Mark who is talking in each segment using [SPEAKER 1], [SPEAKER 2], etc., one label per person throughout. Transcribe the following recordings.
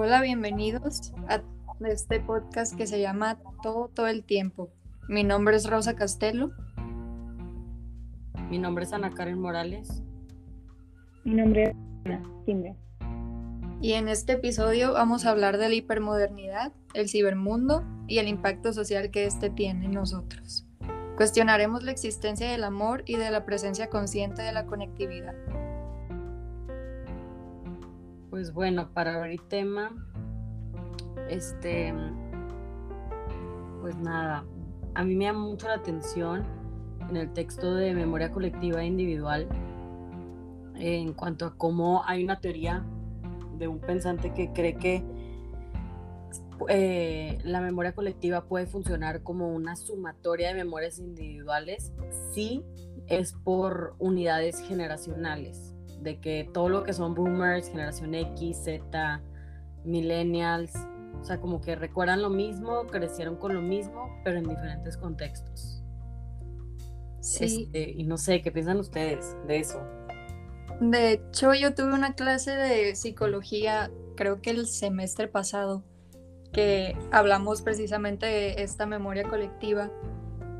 [SPEAKER 1] Hola, bienvenidos a este podcast que se llama Todo todo el tiempo. Mi nombre es Rosa Castelo.
[SPEAKER 2] Mi nombre es Ana Karen Morales.
[SPEAKER 3] Mi nombre es Ana Timbre.
[SPEAKER 1] Y en este episodio vamos a hablar de la hipermodernidad, el cibermundo y el impacto social que éste tiene en nosotros. Cuestionaremos la existencia del amor y de la presencia consciente de la conectividad.
[SPEAKER 2] Pues bueno, para abrir tema, este, pues nada, a mí me llama mucho la atención en el texto de memoria colectiva e individual en cuanto a cómo hay una teoría de un pensante que cree que eh, la memoria colectiva puede funcionar como una sumatoria de memorias individuales si es por unidades generacionales, de que todo lo que son boomers, generación X, Z, millennials, o sea, como que recuerdan lo mismo, crecieron con lo mismo, pero en diferentes contextos.
[SPEAKER 1] Sí.
[SPEAKER 2] Este, y no sé, ¿qué piensan ustedes de eso?
[SPEAKER 1] De hecho, yo tuve una clase de psicología, creo que el semestre pasado, que hablamos precisamente de esta memoria colectiva,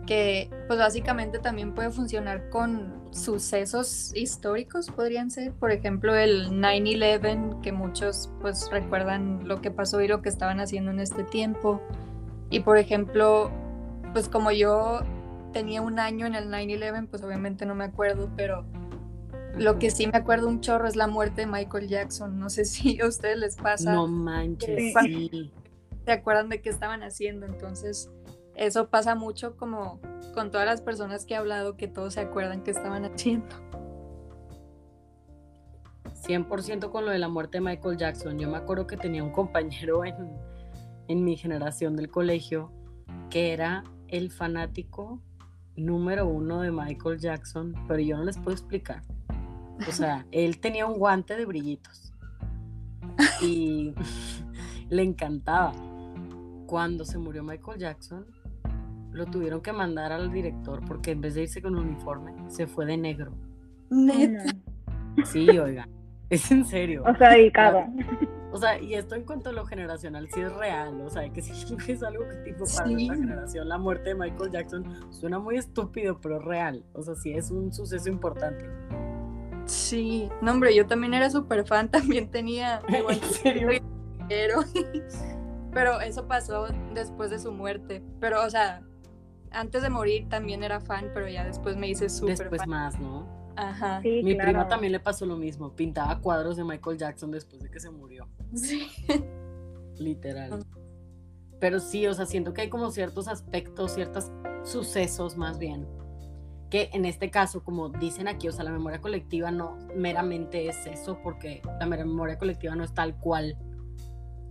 [SPEAKER 1] que pues básicamente también puede funcionar con sucesos históricos, podrían ser, por ejemplo, el 9/11, que muchos pues recuerdan lo que pasó y lo que estaban haciendo en este tiempo. Y por ejemplo, pues como yo tenía un año en el 9/11, pues obviamente no me acuerdo, pero lo que sí me acuerdo un chorro es la muerte de Michael Jackson. No sé si a ustedes les pasa.
[SPEAKER 2] No manches, sí.
[SPEAKER 1] ¿Se acuerdan de qué estaban haciendo? Entonces, eso pasa mucho como con todas las personas que he hablado, que todos se acuerdan qué estaban haciendo.
[SPEAKER 2] 100% con lo de la muerte de Michael Jackson. Yo me acuerdo que tenía un compañero en, en mi generación del colegio que era el fanático número uno de Michael Jackson, pero yo no les puedo explicar. O sea, él tenía un guante de brillitos y le encantaba. Cuando se murió Michael Jackson, lo tuvieron que mandar al director porque en vez de irse con un uniforme, se fue de negro.
[SPEAKER 1] Neta.
[SPEAKER 2] Sí, oiga, es en serio.
[SPEAKER 3] O sea, dedicado.
[SPEAKER 2] O sea, y esto en cuanto a lo generacional sí es real, o sea, que sí es algo que tipo para
[SPEAKER 1] Sí.
[SPEAKER 2] nuestra generación, la muerte de Michael Jackson suena muy estúpido, pero es real, o sea, sí es un suceso importante.
[SPEAKER 1] Sí, no hombre, yo también era súper fan, también tenía mi
[SPEAKER 2] ¿En serio?
[SPEAKER 1] pero, pero eso pasó después de su muerte. Pero, o sea, antes de morir también era fan, pero ya después me hice súper
[SPEAKER 2] Después
[SPEAKER 1] fan.
[SPEAKER 2] más, ¿no?
[SPEAKER 1] Ajá.
[SPEAKER 3] Sí,
[SPEAKER 2] Mi
[SPEAKER 3] claro.
[SPEAKER 2] prima también le pasó lo mismo, pintaba cuadros de Michael Jackson después de que se murió,
[SPEAKER 1] Sí.
[SPEAKER 2] literal. Pero sí, o sea, siento que hay como ciertos aspectos, ciertos sucesos más bien, que en este caso, como dicen aquí, o sea, la memoria colectiva no meramente es eso, porque la memoria colectiva no es tal cual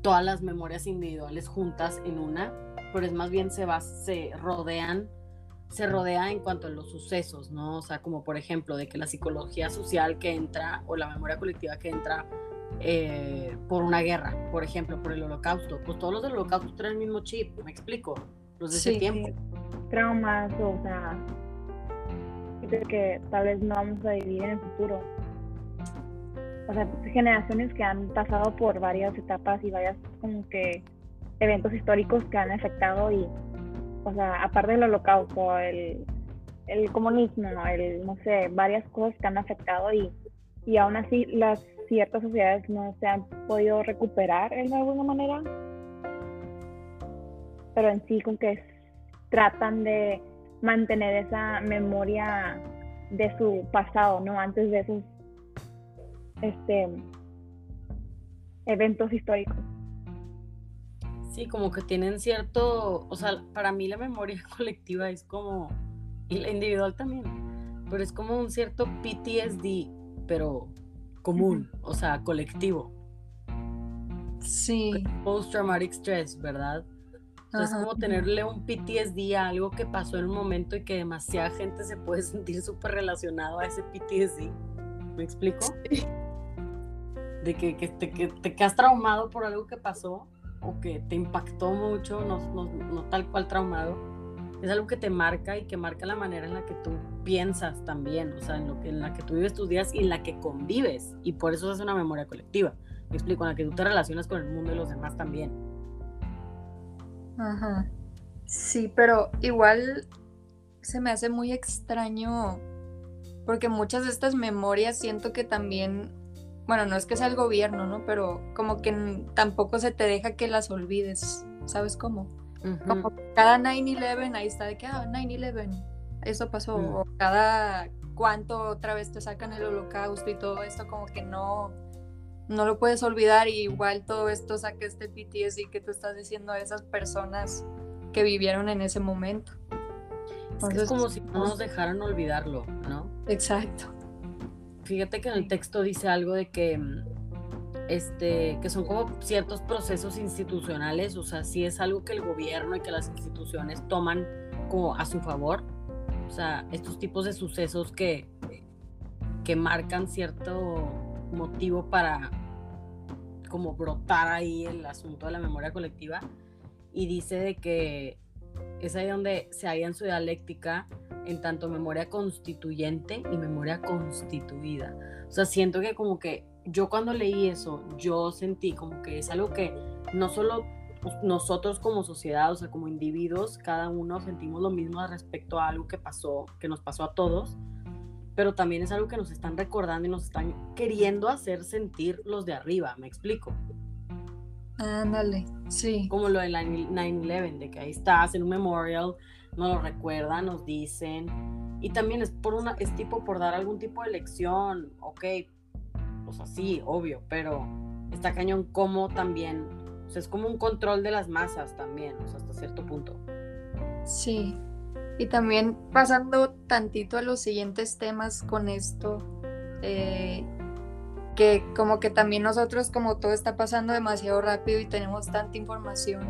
[SPEAKER 2] todas las memorias individuales juntas en una, pero es más bien se va, se rodean, se rodea en cuanto a los sucesos, ¿no? O sea, como por ejemplo, de que la psicología social que entra, o la memoria colectiva que entra eh, por una guerra, por ejemplo, por el holocausto, pues todos los del holocausto traen el mismo chip, me explico, los de
[SPEAKER 1] Sí,
[SPEAKER 2] ese tiempo.
[SPEAKER 3] Traumas, o sea, que tal vez no vamos a vivir en el futuro. O sea, generaciones que han pasado por varias etapas y varias como que eventos históricos que han afectado y, o sea, aparte del holocausto, el, el comunismo, el, no sé, varias cosas que han afectado y, y aún así las ciertas sociedades no se han podido recuperar de alguna manera. Pero en sí con que tratan de mantener esa memoria de su pasado, ¿no? Antes de esos este eventos históricos.
[SPEAKER 2] Sí, como que tienen cierto, o sea, para mí la memoria colectiva es como, y la individual también, pero es como un cierto PTSD, pero común, o sea, colectivo.
[SPEAKER 1] Sí.
[SPEAKER 2] Post Traumatic Stress, ¿verdad? Sea, es
[SPEAKER 1] Ajá.
[SPEAKER 2] como tenerle un PTSD a algo que pasó en un momento y que demasiada gente se puede sentir súper relacionado a ese PTSD. ¿Me explico? De que, que te, que te quedas traumado por algo que pasó o que te impactó mucho, no, no, no tal cual traumado. Es algo que te marca y que marca la manera en la que tú piensas también, o sea, en, lo que, en la que tú vives tus días y en la que convives. Y por eso es una memoria colectiva. Me explico, en la que tú te relacionas con el mundo y los demás también.
[SPEAKER 1] Ajá. Sí, pero igual se me hace muy extraño porque muchas de estas memorias siento que también, bueno, no es que sea el gobierno, ¿no? Pero como que tampoco se te deja que las olvides, ¿sabes cómo? Como cada 9-11, ahí está de que, ah, 9-11, eso pasó, mm. o cada cuánto otra vez te sacan el holocausto y todo esto, como que no, no lo puedes olvidar y igual todo esto saca este PTSD que tú estás diciendo a esas personas que vivieron en ese momento.
[SPEAKER 2] es como si no nos dejaran olvidarlo, ¿no?
[SPEAKER 1] Exacto.
[SPEAKER 2] Fíjate que en el texto dice algo de que este, que son como ciertos procesos institucionales, o sea, si es algo que el gobierno y que las instituciones toman como a su favor, o sea, estos tipos de sucesos que, que marcan cierto motivo para como brotar ahí el asunto de la memoria colectiva. Y dice de que es ahí donde se halla en su dialéctica en tanto memoria constituyente y memoria constituida. O sea, siento que como que yo cuando leí eso, yo sentí como que es algo que no solo pues, nosotros como sociedad, o sea, como individuos, cada uno sentimos lo mismo respecto a algo que pasó, que nos pasó a todos, pero también es algo que nos están recordando y nos están queriendo hacer sentir los de arriba, ¿me explico?
[SPEAKER 1] Ándale, sí.
[SPEAKER 2] Como lo de la 9-11, de que ahí estás en un memorial, nos lo recuerdan, nos dicen. Y también es por una, es tipo por dar algún tipo de lección, ok, pues así, obvio, pero está cañón como también, o sea, es como un control de las masas también, o sea, hasta cierto punto.
[SPEAKER 1] Sí, y también pasando tantito a los siguientes temas con esto, eh, que como que también nosotros, como todo está pasando demasiado rápido y tenemos tanta información,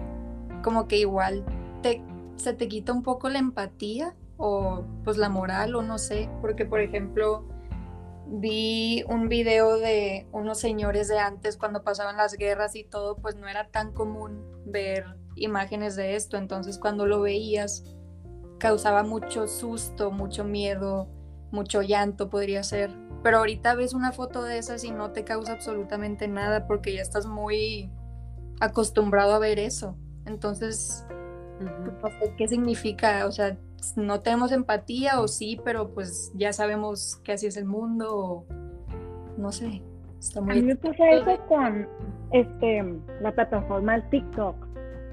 [SPEAKER 1] como que igual te, se te quita un poco la empatía o pues la moral o no sé, porque por ejemplo vi un video de unos señores de antes cuando pasaban las guerras y todo, pues no era tan común ver imágenes de esto, entonces cuando lo veías causaba mucho susto, mucho miedo, mucho llanto podría ser, pero ahorita ves una foto de esas y no te causa absolutamente nada porque ya estás muy acostumbrado a ver eso, entonces, ¿qué significa? O sea, no tenemos empatía o sí, pero pues ya sabemos que así es el mundo o no sé.
[SPEAKER 3] Está muy... A mí me pasa eso con este, la plataforma del TikTok,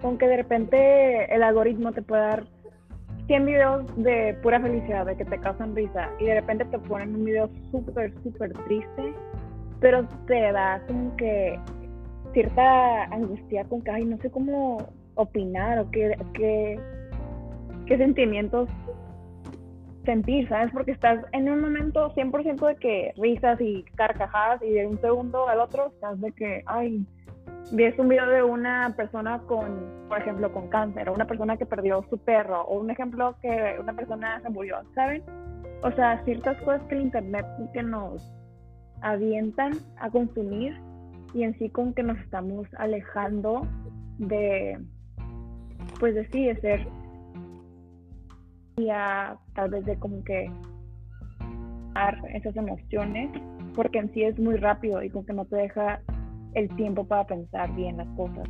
[SPEAKER 3] con que de repente el algoritmo te puede dar 100 videos de pura felicidad, de que te causan risa, y de repente te ponen un video súper, súper triste, pero te da como que cierta angustia con que, ay, no sé cómo opinar o qué, qué qué sentimientos sentir, ¿sabes? Porque estás en un momento 100% de que risas y carcajadas y de un segundo al otro estás de que, ay, ves un video de una persona con, por ejemplo, con cáncer o una persona que perdió su perro o un ejemplo que una persona se murió, ¿saben? O sea, ciertas cosas que el internet que nos avientan a consumir y en sí con que nos estamos alejando de, pues de sí, de ser tal vez de como que esas emociones, porque en sí es muy rápido y como que no te deja el tiempo para pensar bien las cosas.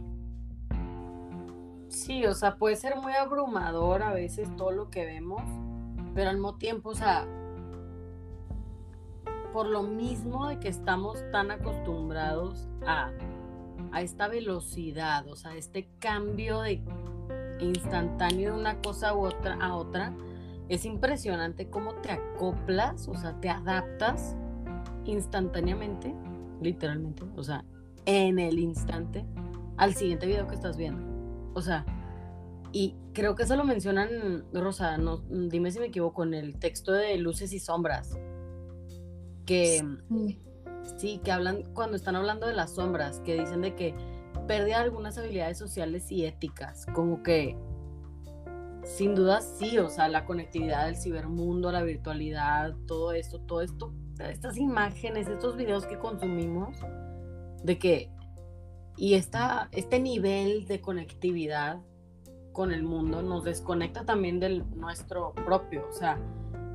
[SPEAKER 2] Sí, o sea, puede ser muy abrumador a veces todo lo que vemos, pero al mismo tiempo, o sea, por lo mismo de que estamos tan acostumbrados a, a esta velocidad, o sea, este cambio de instantáneo de una cosa u otra a otra, es impresionante cómo te acoplas, o sea, te adaptas instantáneamente, literalmente, o sea, en el instante, al siguiente video que estás viendo. O sea, y creo que eso lo mencionan, Rosa, no, dime si me equivoco, en el texto de Luces y Sombras. Que sí, que hablan, cuando están hablando de las sombras, que dicen de que pierde algunas habilidades sociales y éticas, como que sin duda sí, o sea, la conectividad del cibermundo, la virtualidad, todo esto, todo esto, estas imágenes, estos videos que consumimos, de que, y esta, este nivel de conectividad con el mundo nos desconecta también del nuestro propio, o sea,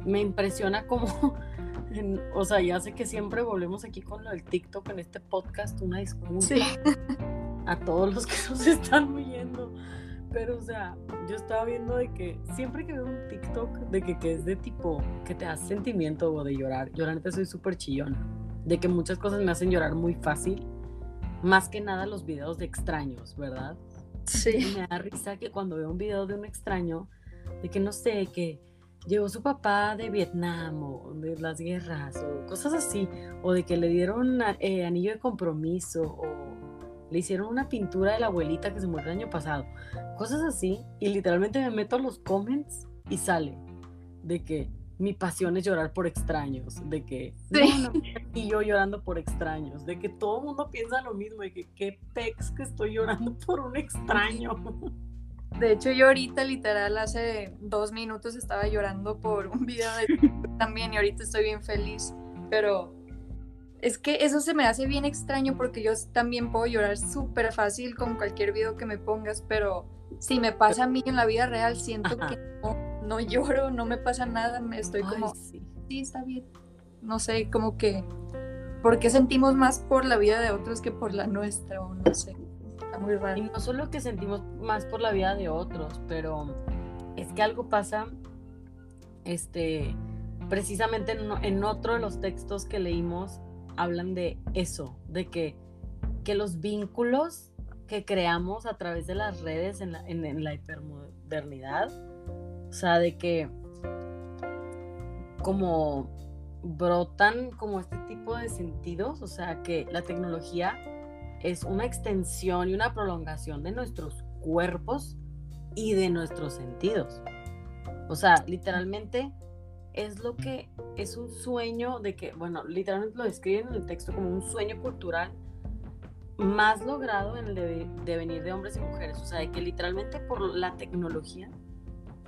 [SPEAKER 2] me impresiona cómo o sea, ya sé que siempre volvemos aquí con lo del TikTok en este podcast, una disculpa
[SPEAKER 1] Sí.
[SPEAKER 2] a todos los que nos están oyendo. Pero, o sea, yo estaba viendo de que siempre que veo un TikTok de que, que es de tipo que te hace sentimiento o de llorar, yo la neta soy súper chillona. De que muchas cosas me hacen llorar muy fácil. Más que nada los videos de extraños, ¿verdad?
[SPEAKER 1] Sí.
[SPEAKER 2] me da risa que cuando veo un video de un extraño, de que no sé, que llegó su papá de Vietnam o de las guerras o cosas así, o de que le dieron eh, anillo de compromiso o le hicieron una pintura de la abuelita que se murió el año pasado, cosas así, y literalmente me meto a los comments y sale de que mi pasión es llorar por extraños, de que
[SPEAKER 1] Sí.
[SPEAKER 2] no, no, y yo llorando por extraños, de que todo el mundo piensa lo mismo, de que qué pex que estoy llorando por un extraño.
[SPEAKER 1] De hecho, yo ahorita literal hace dos minutos estaba llorando por un video de también y ahorita estoy bien feliz. Pero es que eso se me hace bien extraño porque yo también puedo llorar súper fácil con cualquier video que me pongas, pero si me pasa a mí en la vida real, siento
[SPEAKER 2] Ajá.
[SPEAKER 1] que no, no lloro, no me pasa nada, me estoy
[SPEAKER 2] Ay,
[SPEAKER 1] como,
[SPEAKER 2] sí.
[SPEAKER 1] sí, está bien. No sé, como que, ¿por qué sentimos más por la vida de otros que por la nuestra? O no sé, está muy
[SPEAKER 2] Y
[SPEAKER 1] raro.
[SPEAKER 2] no solo que sentimos más por la vida de otros, pero es que algo pasa, este, precisamente en, en otro de los textos que leímos, hablan de eso, de que, que los vínculos que creamos a través de las redes en la, en, en la hipermodernidad, o sea, de que como brotan como este tipo de sentidos, o sea, que la tecnología es una extensión y una prolongación de nuestros cuerpos y de nuestros sentidos. O sea, literalmente es lo que es un sueño de que, bueno, literalmente lo describen en el texto como un sueño cultural más logrado en el de- devenir de hombres y mujeres. O sea, de que literalmente por la tecnología,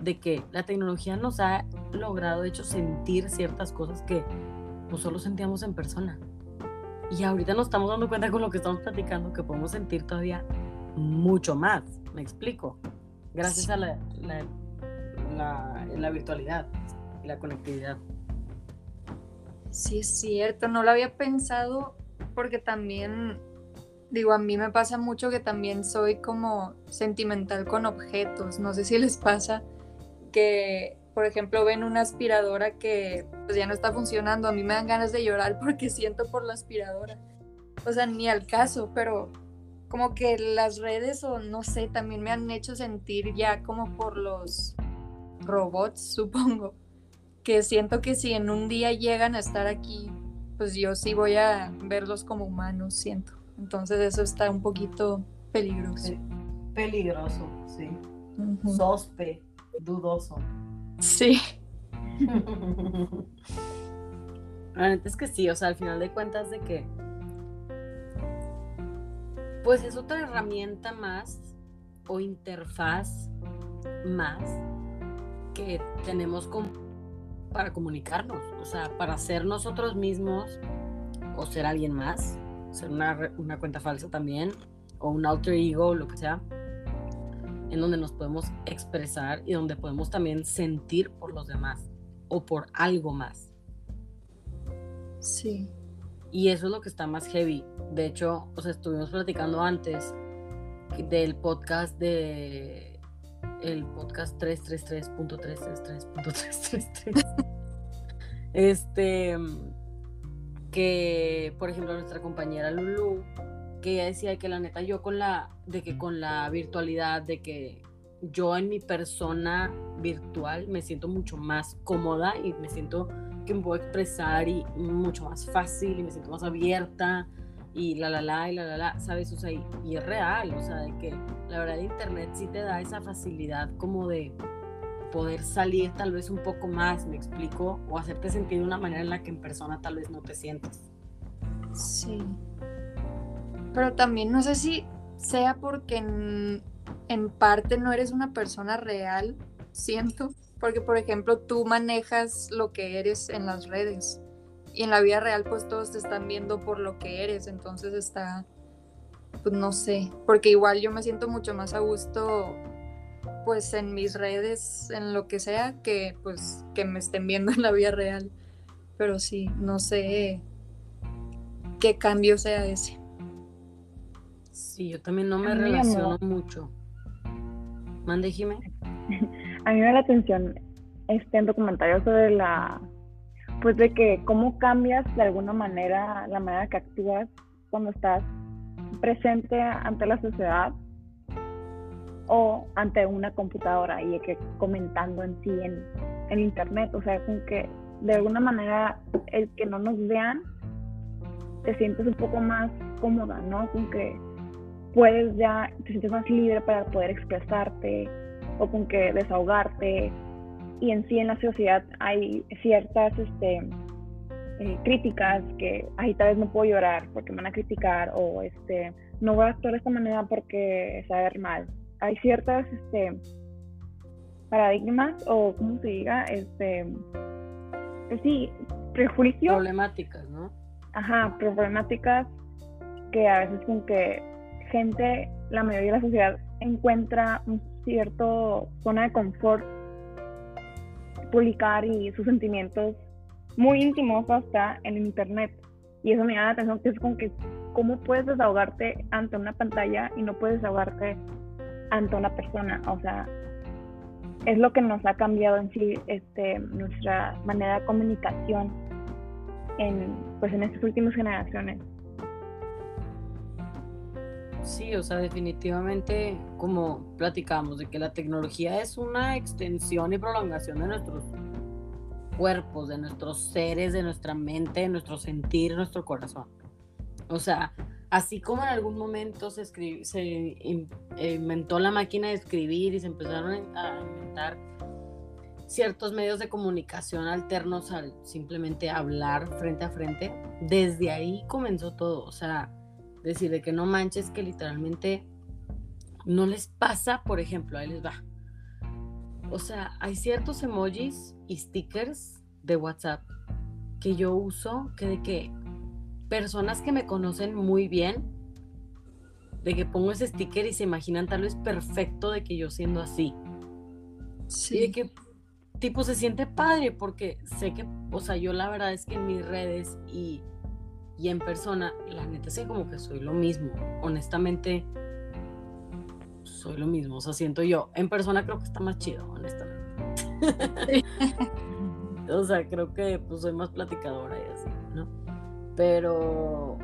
[SPEAKER 2] de que la tecnología nos ha logrado, de hecho, sentir ciertas cosas que pues solo sentíamos en persona. Y ahorita nos estamos dando cuenta con lo que estamos platicando que podemos sentir todavía mucho más. ¿Me explico? Gracias a la, la, la- la virtualidad y la conectividad.
[SPEAKER 1] Sí, es cierto, no lo había pensado porque también, digo, a mí me pasa mucho que también soy como sentimental con objetos. No sé si les pasa que, por ejemplo, ven una aspiradora que pues, ya no está funcionando. A mí me dan ganas de llorar porque siento por la aspiradora. O sea, ni al caso, pero como que las redes o no sé, también me han hecho sentir ya como por los robots, supongo que siento que si en un día llegan a estar aquí, pues yo sí voy a verlos como humanos, siento. Entonces eso está un poquito peligroso.
[SPEAKER 2] Peligroso, sí.
[SPEAKER 1] Ujú.
[SPEAKER 2] Sospe, dudoso.
[SPEAKER 1] Sí,
[SPEAKER 2] La neta es que sí, o sea, al final de cuentas de que pues es otra herramienta más o interfaz más que tenemos com- para comunicarnos, o sea, para ser nosotros mismos o ser alguien más, ser una, una cuenta falsa también o un alter ego lo que sea, en donde nos podemos expresar y donde podemos también sentir por los demás o por algo más.
[SPEAKER 1] sí.
[SPEAKER 2] Y eso es lo que está más heavy. De hecho, o sea, estuvimos platicando antes del podcast de el podcast 333.333.333. este que por ejemplo nuestra compañera Lulu que ella decía que la neta yo con la de que con la virtualidad de que yo en mi persona virtual me siento mucho más cómoda y me siento que me puedo expresar y mucho más fácil y me siento más abierta y la la la y la la la, ¿sabes? O sea, y, y es real, o sea, de que la verdad internet sí te da esa facilidad como de poder salir tal vez un poco más, me explico, o hacerte sentir de una manera en la que en persona tal vez no te sientes.
[SPEAKER 1] Sí. Pero también no sé si sea porque en, parte no eres una persona real, siento. Porque, por ejemplo, tú manejas lo que eres en las redes. Y en la vida real, pues todos te están viendo por lo que eres. Entonces está, pues no sé. Porque igual yo me siento mucho más a gusto, pues en mis redes, en lo que sea, que pues que me estén viendo en la vida real. pero sí, no sé qué cambio sea ese.
[SPEAKER 2] Sí, yo también no me relaciono mucho. Mande, Jimé.
[SPEAKER 3] A mí me da la atención este en documental sobre la pues de que cómo cambias de alguna manera la manera que actúas cuando estás presente ante la sociedad o ante una computadora y que comentando en sí en, en internet, o sea, con que de alguna manera el que no nos vean te sientes un poco más cómoda, ¿no? Con que puedes ya, te sientes más libre para poder expresarte o con que desahogarte. Y en sí en la sociedad hay ciertas este, eh, críticas que ahí tal vez no puedo llorar porque me van a criticar o este no voy a actuar de esta manera porque es ver mal. Hay ciertas este paradigmas o como se diga este pues sí prejuicios.
[SPEAKER 2] Problemáticas no
[SPEAKER 3] ajá problemáticas que a veces con que gente la mayoría de la sociedad encuentra un cierto zona de confort publicar y sus sentimientos muy íntimos hasta en internet. Y eso me llama la atención, que es como que, ¿cómo puedes desahogarte ante una pantalla y no puedes desahogarte ante una persona? O sea, es lo que nos ha cambiado en sí este, nuestra manera de comunicación en, pues, en estas últimas generaciones.
[SPEAKER 2] Sí, o sea, definitivamente, como platicamos, de que la tecnología es una extensión y prolongación de nuestros cuerpos, de nuestros seres, de nuestra mente, de nuestro sentir, nuestro corazón. O sea, así como en algún momento se inventó la máquina de escribir y se empezaron a inventar ciertos medios de comunicación alternos al simplemente hablar frente a frente, desde ahí comenzó todo. O sea, decir de que no manches, que literalmente no les pasa, por ejemplo, ahí les va. O sea, hay ciertos emojis y stickers de WhatsApp que yo uso que de que personas que me conocen muy bien, de que pongo ese sticker y se imaginan tal vez perfecto de que yo siendo así. Sí. Y de que tipo se siente padre porque sé que, o sea, yo la verdad es que en mis redes y y en persona, la neta sé como que soy lo mismo. Honestamente, soy lo mismo. O sea, siento yo. En persona creo que está más chido, honestamente. o sea, creo que pues soy más platicadora y así, ¿no? Pero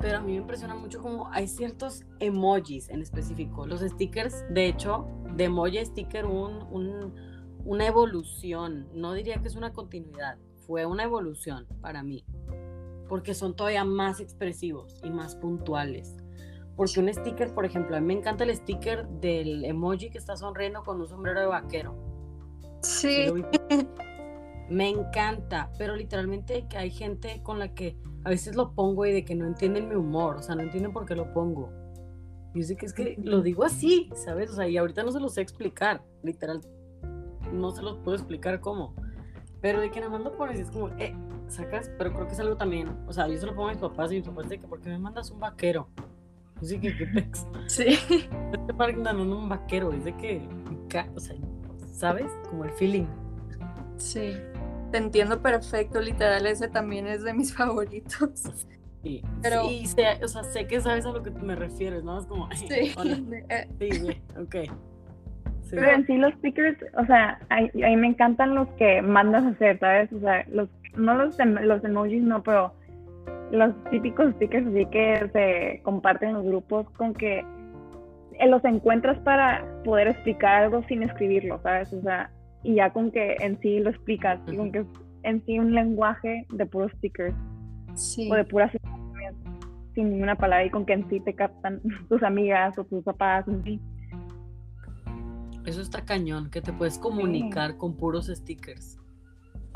[SPEAKER 2] pero a mí me impresiona mucho como hay ciertos emojis en específico. Los stickers, de hecho, de emoji sticker un, un, una evolución. No diría que es una continuidad, fue una evolución para mí porque son todavía más expresivos y más puntuales. Porque un sticker, por ejemplo, a mí me encanta el sticker del emoji que está sonriendo con un sombrero de vaquero.
[SPEAKER 1] Sí.
[SPEAKER 2] Me encanta, pero literalmente que hay gente con la que a veces lo pongo y de que no entienden mi humor, o sea, no entienden por qué lo pongo. Y sé que es que lo digo así, ¿sabes? O sea, y ahorita no se lo sé explicar, literal, no se los puedo explicar cómo. Pero de que nada más lo pones y es como, eh, sacas, pero creo que es algo también, o sea, yo se lo pongo a mis papás y mis papás de que, ¿por qué me mandas un vaquero? Así que, ¿qué pex?
[SPEAKER 1] Sí.
[SPEAKER 2] Este mandan un vaquero, es de que, o sea, ¿sabes? Como el feeling.
[SPEAKER 1] Sí, te entiendo perfecto, literal, ese también es de mis favoritos.
[SPEAKER 2] Sí, pero... Sí, sé, o sea, sé que sabes a lo que me refieres, ¿no? Es como, sí, eh. sí, güey,
[SPEAKER 3] Pero en sí los stickers, o sea, a, a, mí me encantan los que mandas a hacer, ¿sabes? O sea, los no los, em, los emojis, no, pero los típicos stickers así que se comparten en los grupos con que eh, los encuentras para poder explicar algo sin escribirlo, ¿sabes? O sea, y ya con que en sí lo explicas, y con que en sí un lenguaje de puros stickers. Sí. O de puras sin ninguna palabra y con que en sí te captan tus amigas o tus papás, en sí.
[SPEAKER 2] Eso está cañón, que te puedes comunicar con puros stickers.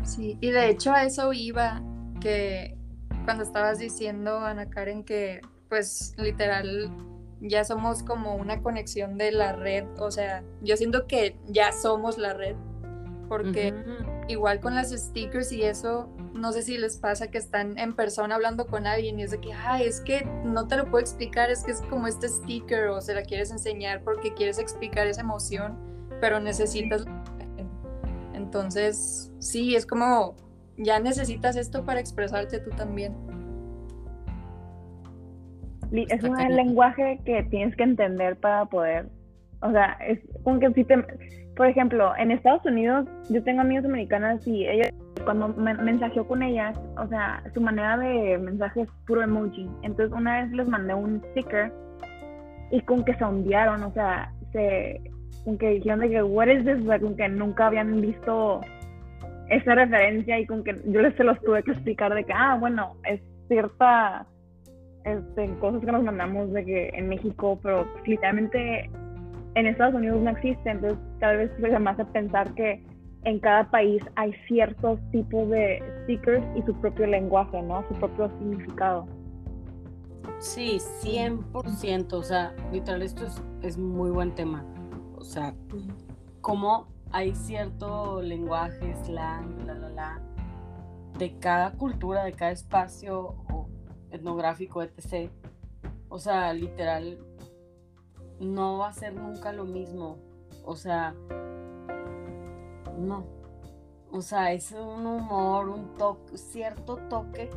[SPEAKER 1] Sí, y de hecho a eso iba, que cuando estabas diciendo, Ana Karen, que pues literal ya somos como una conexión de la red, o sea, yo siento que ya somos la red, porque igual con las stickers y eso, no sé si les pasa que están en persona hablando con alguien y es de que, ay, es que no te lo puedo explicar, es que es como este sticker o se la quieres enseñar porque quieres explicar esa emoción, pero necesitas entonces, sí, es como ya necesitas esto para expresarte tú también.
[SPEAKER 3] Es un lenguaje que tienes que entender para poder, o sea, es como que si te, por ejemplo, en Estados Unidos yo tengo amigas americanas y ellas, cuando me mensajeo con ellas, o sea, su manera de mensaje es puro emoji. Entonces una vez les mandé un sticker y con que se ondearon, o sea, se, con que dijeron de que, what is this? O sea, con que nunca habían visto esa referencia y con que yo les se los tuve que explicar de que, ah, bueno, es cierta este, cosas que nos mandamos de que en México, pero literalmente en Estados Unidos no existe, entonces tal vez se me hace pensar que en cada país hay ciertos tipos de stickers y su propio lenguaje, ¿no? Su propio significado.
[SPEAKER 2] Sí, 100%. O sea, literal, esto es, es muy buen tema. O sea, cómo hay cierto lenguaje, slang, la, la, la, de cada cultura, de cada espacio o etnográfico, etc. O sea, literal, no va a ser nunca lo mismo. O sea, no. O sea, es un humor, un toque, cierto toque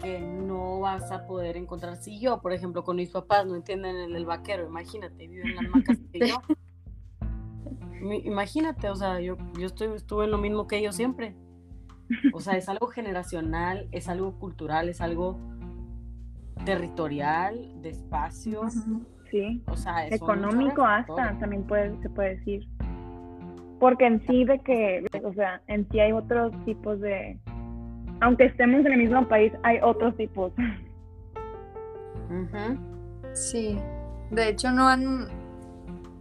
[SPEAKER 2] que no vas a poder encontrar. Si yo, por ejemplo, con mis papás no entienden el, el vaquero, imagínate, viven en la misma casa que yo. Imagínate, o sea, yo, yo estoy, estuve en lo mismo que ellos siempre. O sea, es algo generacional, es algo cultural, es algo territorial, de espacio.
[SPEAKER 1] Ujú.
[SPEAKER 3] Sí.
[SPEAKER 2] O sea, es
[SPEAKER 3] Económico hasta, también puede, se puede decir. Porque en sí de que, o sea, en sí hay otros tipos de... Aunque estemos en el mismo país, hay otros tipos.
[SPEAKER 1] Sí. De hecho, no han.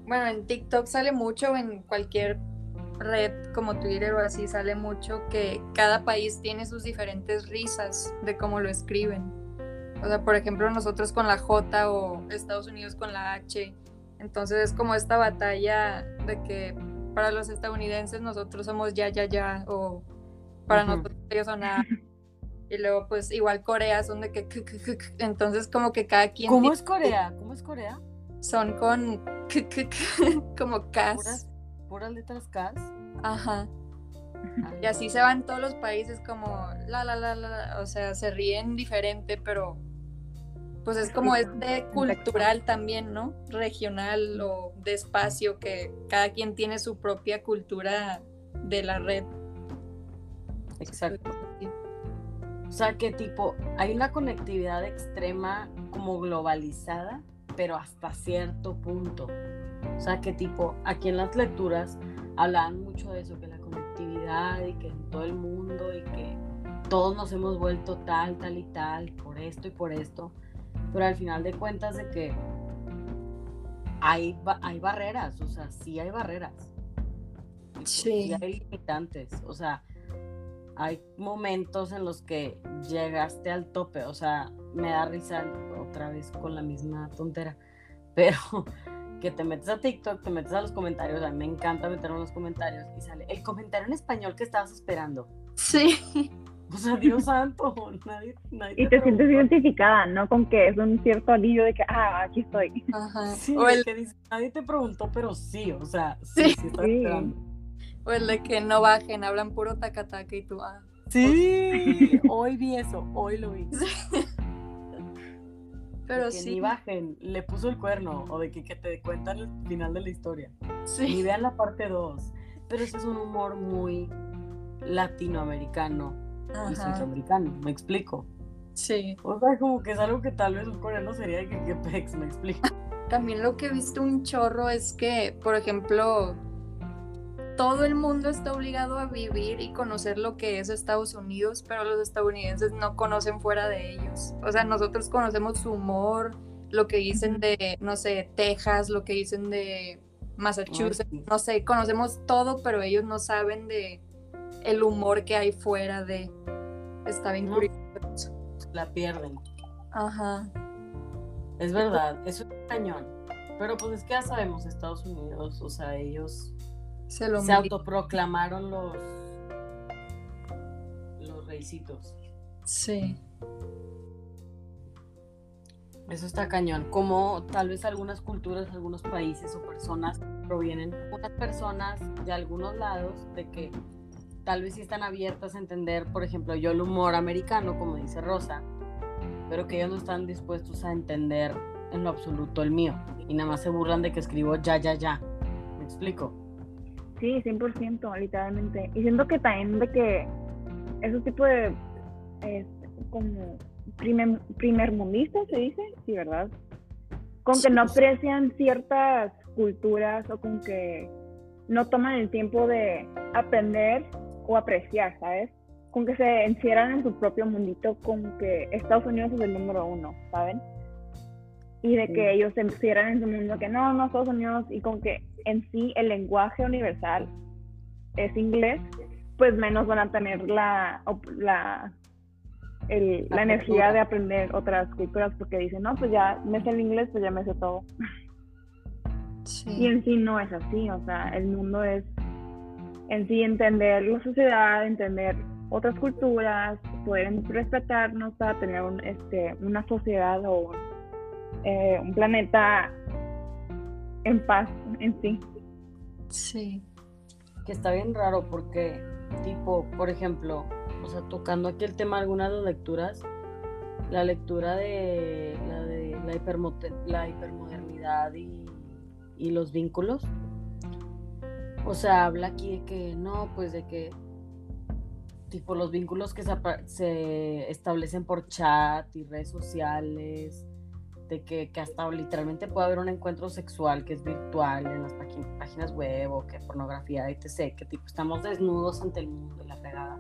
[SPEAKER 1] Bueno, en TikTok sale mucho, en cualquier red como Twitter o así, sale mucho que cada país tiene sus diferentes risas de cómo lo escriben. O sea, por ejemplo, nosotros con la J o Estados Unidos con la H. Entonces es como esta batalla de que para los estadounidenses nosotros somos ya, ya, ya, o para nosotros ellos son A. Y luego, pues, igual Corea son de que. k- k- k- k- Entonces, como que cada quien.
[SPEAKER 2] ¿Cómo es Corea? ¿Cómo es Corea?
[SPEAKER 1] Son con. k- k- k- como Cas.
[SPEAKER 2] Puras, puras letras K.
[SPEAKER 1] Ajá.
[SPEAKER 2] Ah,
[SPEAKER 1] Y así se van todos los países, como. La, la, la. la, O sea, se ríen diferente, pero. Pues es como
[SPEAKER 3] Sí,
[SPEAKER 1] este cultural también, ¿no? Regional o de espacio, que cada quien tiene su propia cultura de la red.
[SPEAKER 2] Exacto. O sea, que tipo, hay una conectividad extrema como globalizada, pero hasta cierto punto. O sea, que tipo, aquí en las lecturas hablaban mucho de eso, que la conectividad y que en todo el mundo y que todos nos hemos vuelto tal, tal y tal, por esto y por esto. Pero al final de cuentas de que hay, hay barreras, o sea, sí hay barreras. Tipo,
[SPEAKER 1] Sí.
[SPEAKER 2] hay limitantes, o sea, hay momentos en los que llegaste al tope, o sea, me da risa otra vez con la misma tontera, pero que te metes a TikTok, te metes a los comentarios, a mí me encanta meterme en los comentarios y sale el comentario en español que estabas esperando.
[SPEAKER 1] Sí.
[SPEAKER 2] O sea, Dios santo, nadie, nadie
[SPEAKER 3] Y te sientes identificada, ¿no? Con que es un cierto alivio de que, ah, aquí estoy.
[SPEAKER 1] Ajá.
[SPEAKER 2] Sí,
[SPEAKER 1] O el,
[SPEAKER 2] que dice, nadie te preguntó, pero sí, o sea, sí,
[SPEAKER 1] Sí.
[SPEAKER 2] sí, estaba
[SPEAKER 3] Sí.
[SPEAKER 2] esperando.
[SPEAKER 1] o el de que no bajen, hablan puro tacataca y tú, ah.
[SPEAKER 2] Sí, hoy vi eso, hoy lo vi.
[SPEAKER 1] Pero
[SPEAKER 2] de que
[SPEAKER 1] sí.
[SPEAKER 2] ni bajen, le puso el cuerno, o de que, que te cuentan el final de la historia.
[SPEAKER 1] Sí.
[SPEAKER 2] vean la parte 2. Pero ese es un humor muy latinoamericano y centroamericano, me explico.
[SPEAKER 1] Sí.
[SPEAKER 2] O sea, como que es algo que tal vez un coreano sería de que, que pex, me explico.
[SPEAKER 1] También lo que he visto un chorro es que, por ejemplo, todo el mundo está obligado a vivir y conocer lo que es Estados Unidos, pero los estadounidenses no conocen fuera de ellos. O sea, nosotros conocemos su humor, lo que dicen de, no sé, Texas, lo que dicen de Massachusetts, no sé, conocemos todo, pero ellos no saben de el humor que hay fuera de. Está bien
[SPEAKER 2] No.
[SPEAKER 1] curioso.
[SPEAKER 2] La pierden.
[SPEAKER 1] Ajá.
[SPEAKER 2] Es verdad, eso es cañón. Pero pues es que ya sabemos, Estados Unidos, o sea, ellos
[SPEAKER 1] Se lo
[SPEAKER 2] se autoproclamaron los los reycitos.
[SPEAKER 1] Sí.
[SPEAKER 2] Eso está cañón. Como tal vez algunas culturas, algunos países o personas provienen, unas personas de algunos lados, de que tal vez sí están abiertas a entender, por ejemplo, yo el humor americano, como dice Rosa, pero que ellos no están dispuestos a entender en lo absoluto el mío. Y nada más se burlan de que escribo ya, ya, ya. ¿Me explico?
[SPEAKER 3] Sí, 100%, literalmente. Y siento que también de que esos tipos de, como, primer, primer mundista, se dice, sí, ¿verdad? Con que no aprecian ciertas culturas o con que no toman el tiempo de aprender o apreciar, ¿sabes? Con que se encierran en su propio mundito, con que Estados Unidos es el número uno, ¿saben? Y de que ellos se encierran en su mundo, que no, no, Estados Unidos, y con que en sí el lenguaje universal es inglés, pues menos van a tener la, la, la, energía de aprender otras culturas porque dicen, no, pues ya me sé el inglés, pues ya me sé todo. Y en sí no es así, o sea, el mundo es en sí entender la sociedad, entender otras culturas, poder respetarnos para tener un, este, una sociedad o eh, un planeta en paz en sí.
[SPEAKER 1] Sí.
[SPEAKER 2] Que está bien raro porque, tipo, por ejemplo, o sea, tocando aquí el tema de algunas de las lecturas, la lectura de la, de la, la hipermodernidad y los vínculos, o sea, habla aquí de que no, pues de que tipo los vínculos que se, establecen por chat y redes sociales, de que, hasta literalmente puede haber un encuentro sexual que es virtual en las páginas web o que pornografía, etc. Que tipo estamos desnudos ante el mundo y la pegada.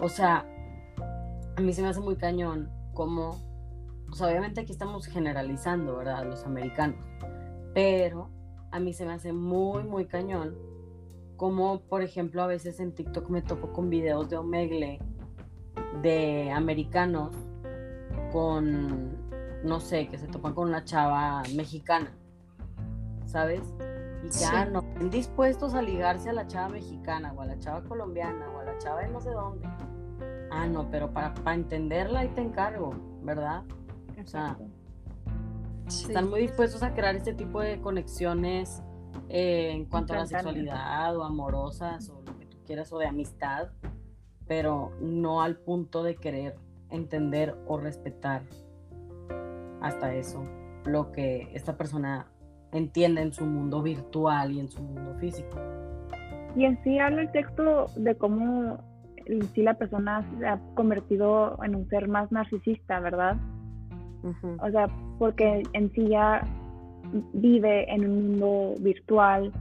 [SPEAKER 2] O sea, a mí se me hace muy cañón como, o sea, obviamente aquí estamos generalizando, ¿verdad? Los americanos, pero a mí se me hace muy, muy cañón como, por ejemplo, a veces en TikTok me topo con videos de Omegle de americanos con, no sé, que se topan con una chava mexicana, ¿sabes? Y ya no están dispuestos a ligarse a la chava mexicana o a la chava colombiana o a la chava de no sé dónde. Ah, no, pero para, para entenderla ahí te encargo, ¿verdad? O sea, están muy dispuestos a crear este tipo de conexiones eh, en cuanto a la sexualidad o amorosas o lo que tú quieras o de amistad, pero no al punto de querer entender o respetar hasta eso lo que esta persona entiende en su mundo virtual y en su mundo físico.
[SPEAKER 3] Y en sí habla el texto de cómo en sí la persona se ha convertido en un ser más narcisista, ¿verdad? O sea, porque en sí ya vive en un mundo virtual,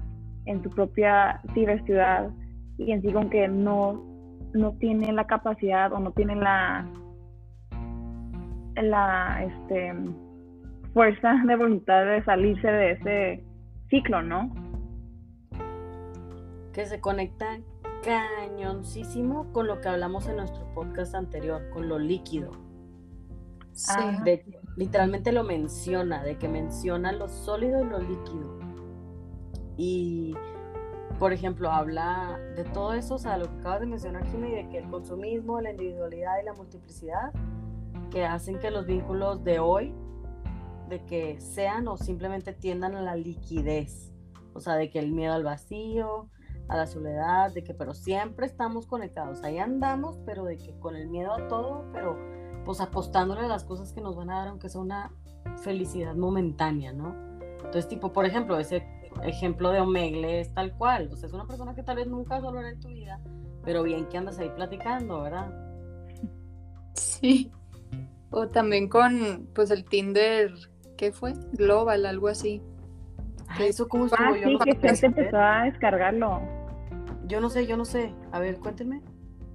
[SPEAKER 3] en su propia ciberciudad, y en sí con que no, no tiene la capacidad o no tiene la, la este, fuerza de voluntad de salirse de ese ciclo, ¿no?
[SPEAKER 2] Que se conecta cañoncísimo con lo que hablamos en nuestro podcast anterior, con lo líquido. Sí. Literalmente lo menciona, de que menciona lo sólido y lo líquido. Y, por ejemplo, habla de todo eso, o sea, lo que acabas de mencionar, Jimmy, de que el consumismo, la individualidad y la multiplicidad, que hacen que los vínculos de hoy, de que sean o simplemente tiendan a la liquidez. O sea, de que el miedo al vacío, a la soledad, de que pero siempre estamos conectados, ahí andamos, pero de que con el miedo a todo, pero pues apostándole a las cosas que nos van a dar, aunque sea una felicidad momentánea, ¿no? Entonces, tipo, por ejemplo, ese ejemplo de Omegle es tal cual, o sea, es una persona que tal vez nunca vas a volver en tu vida, pero bien que andas ahí platicando, ¿verdad?
[SPEAKER 1] Sí. O también con, pues, el Tinder, ¿qué fue? Global, algo así.
[SPEAKER 2] Ah, eso cómo estuvo
[SPEAKER 3] ah, yo sí, que se empezó a descargarlo.
[SPEAKER 2] Yo no sé, yo no sé. A ver, cuéntenme.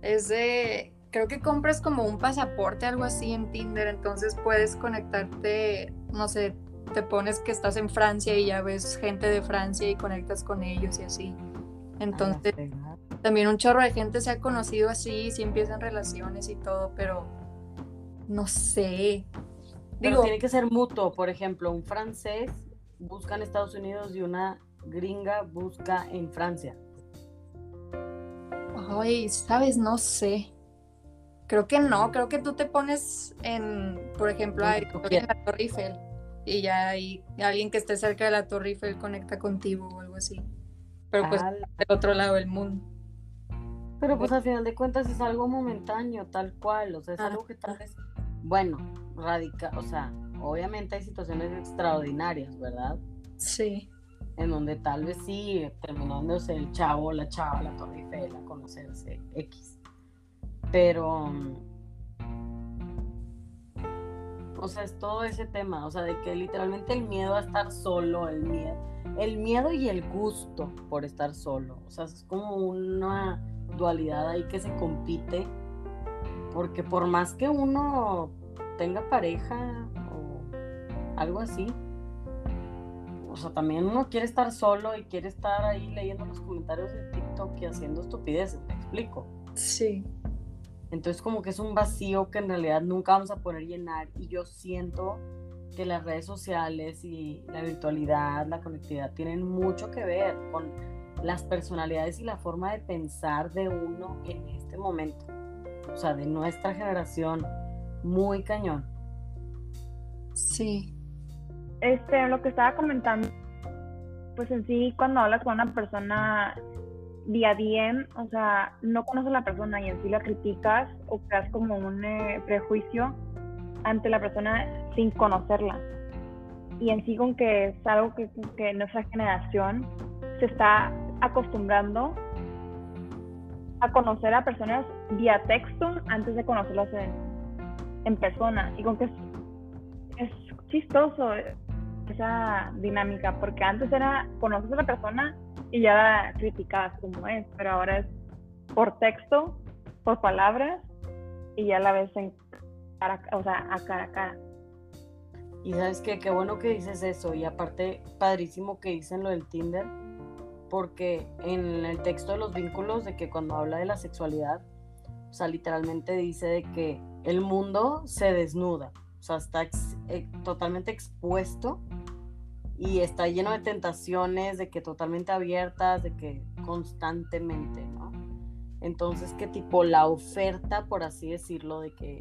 [SPEAKER 1] Es de creo que compras como un pasaporte, algo así en Tinder, entonces puedes conectarte, no sé, te pones que estás en Francia y ya ves gente de Francia y conectas con ellos y así. Entonces, también un chorro de gente se ha conocido así, si empiezan relaciones y todo, pero no sé.
[SPEAKER 2] Digo, tiene que ser mutuo, por ejemplo, un francés busca en Estados Unidos y una gringa busca en Francia.
[SPEAKER 1] Ay, sabes, no sé. Creo que no, creo que tú te pones en, por ejemplo, en la Torre Eiffel y ya hay alguien que esté cerca de la Torre Eiffel conecta contigo o algo así. Pero pues del otro lado del mundo.
[SPEAKER 2] Pero pues al final de cuentas es algo momentáneo, tal cual, o sea, es algo que tal vez, bueno, radica, o sea, obviamente hay situaciones extraordinarias, ¿verdad?
[SPEAKER 1] Sí.
[SPEAKER 2] En donde tal vez sí, terminándose el chavo, la chava, la torre Eiffel, la conocerse, X. Pero, o sea, es todo ese tema, o sea, de que literalmente el miedo a estar solo, el miedo, el miedo y el gusto por estar solo, o sea, es como una dualidad ahí que se compite, porque por más que uno tenga pareja o algo así, o sea, también uno quiere estar solo y quiere estar ahí leyendo los comentarios de TikTok y haciendo estupideces, ¿me explico?
[SPEAKER 1] Sí.
[SPEAKER 2] Entonces como que es un vacío que en realidad nunca vamos a poder llenar y yo siento que las redes sociales y la virtualidad, la conectividad tienen mucho que ver con las personalidades y la forma de pensar de uno en este momento. O sea, de nuestra generación, muy cañón.
[SPEAKER 1] Sí.
[SPEAKER 3] Este, lo que estaba comentando, pues en sí, cuando hablas con una persona día bien, o sea, no conoces a la persona y en sí la criticas o creas como un eh, prejuicio ante la persona sin conocerla. Y en sí con que es algo que, que nuestra generación se está acostumbrando a conocer a personas vía texto antes de conocerlas en, persona. Y con que es, es chistoso esa dinámica, porque antes era conoces a la persona y ya criticabas como es, pero ahora es por texto, por palabras y ya la ves en cara, o sea, a cara a cara.
[SPEAKER 2] Y sabes qué, qué bueno que dices eso, y aparte, padrísimo que dicen lo del Tinder, porque en el texto de los vínculos, de que cuando habla de la sexualidad, o sea, literalmente dice de que el mundo se desnuda, o sea, está eh, totalmente expuesto y está lleno de tentaciones, de que totalmente abiertas, de que constantemente, ¿no? Entonces, que tipo la oferta, por así decirlo, de que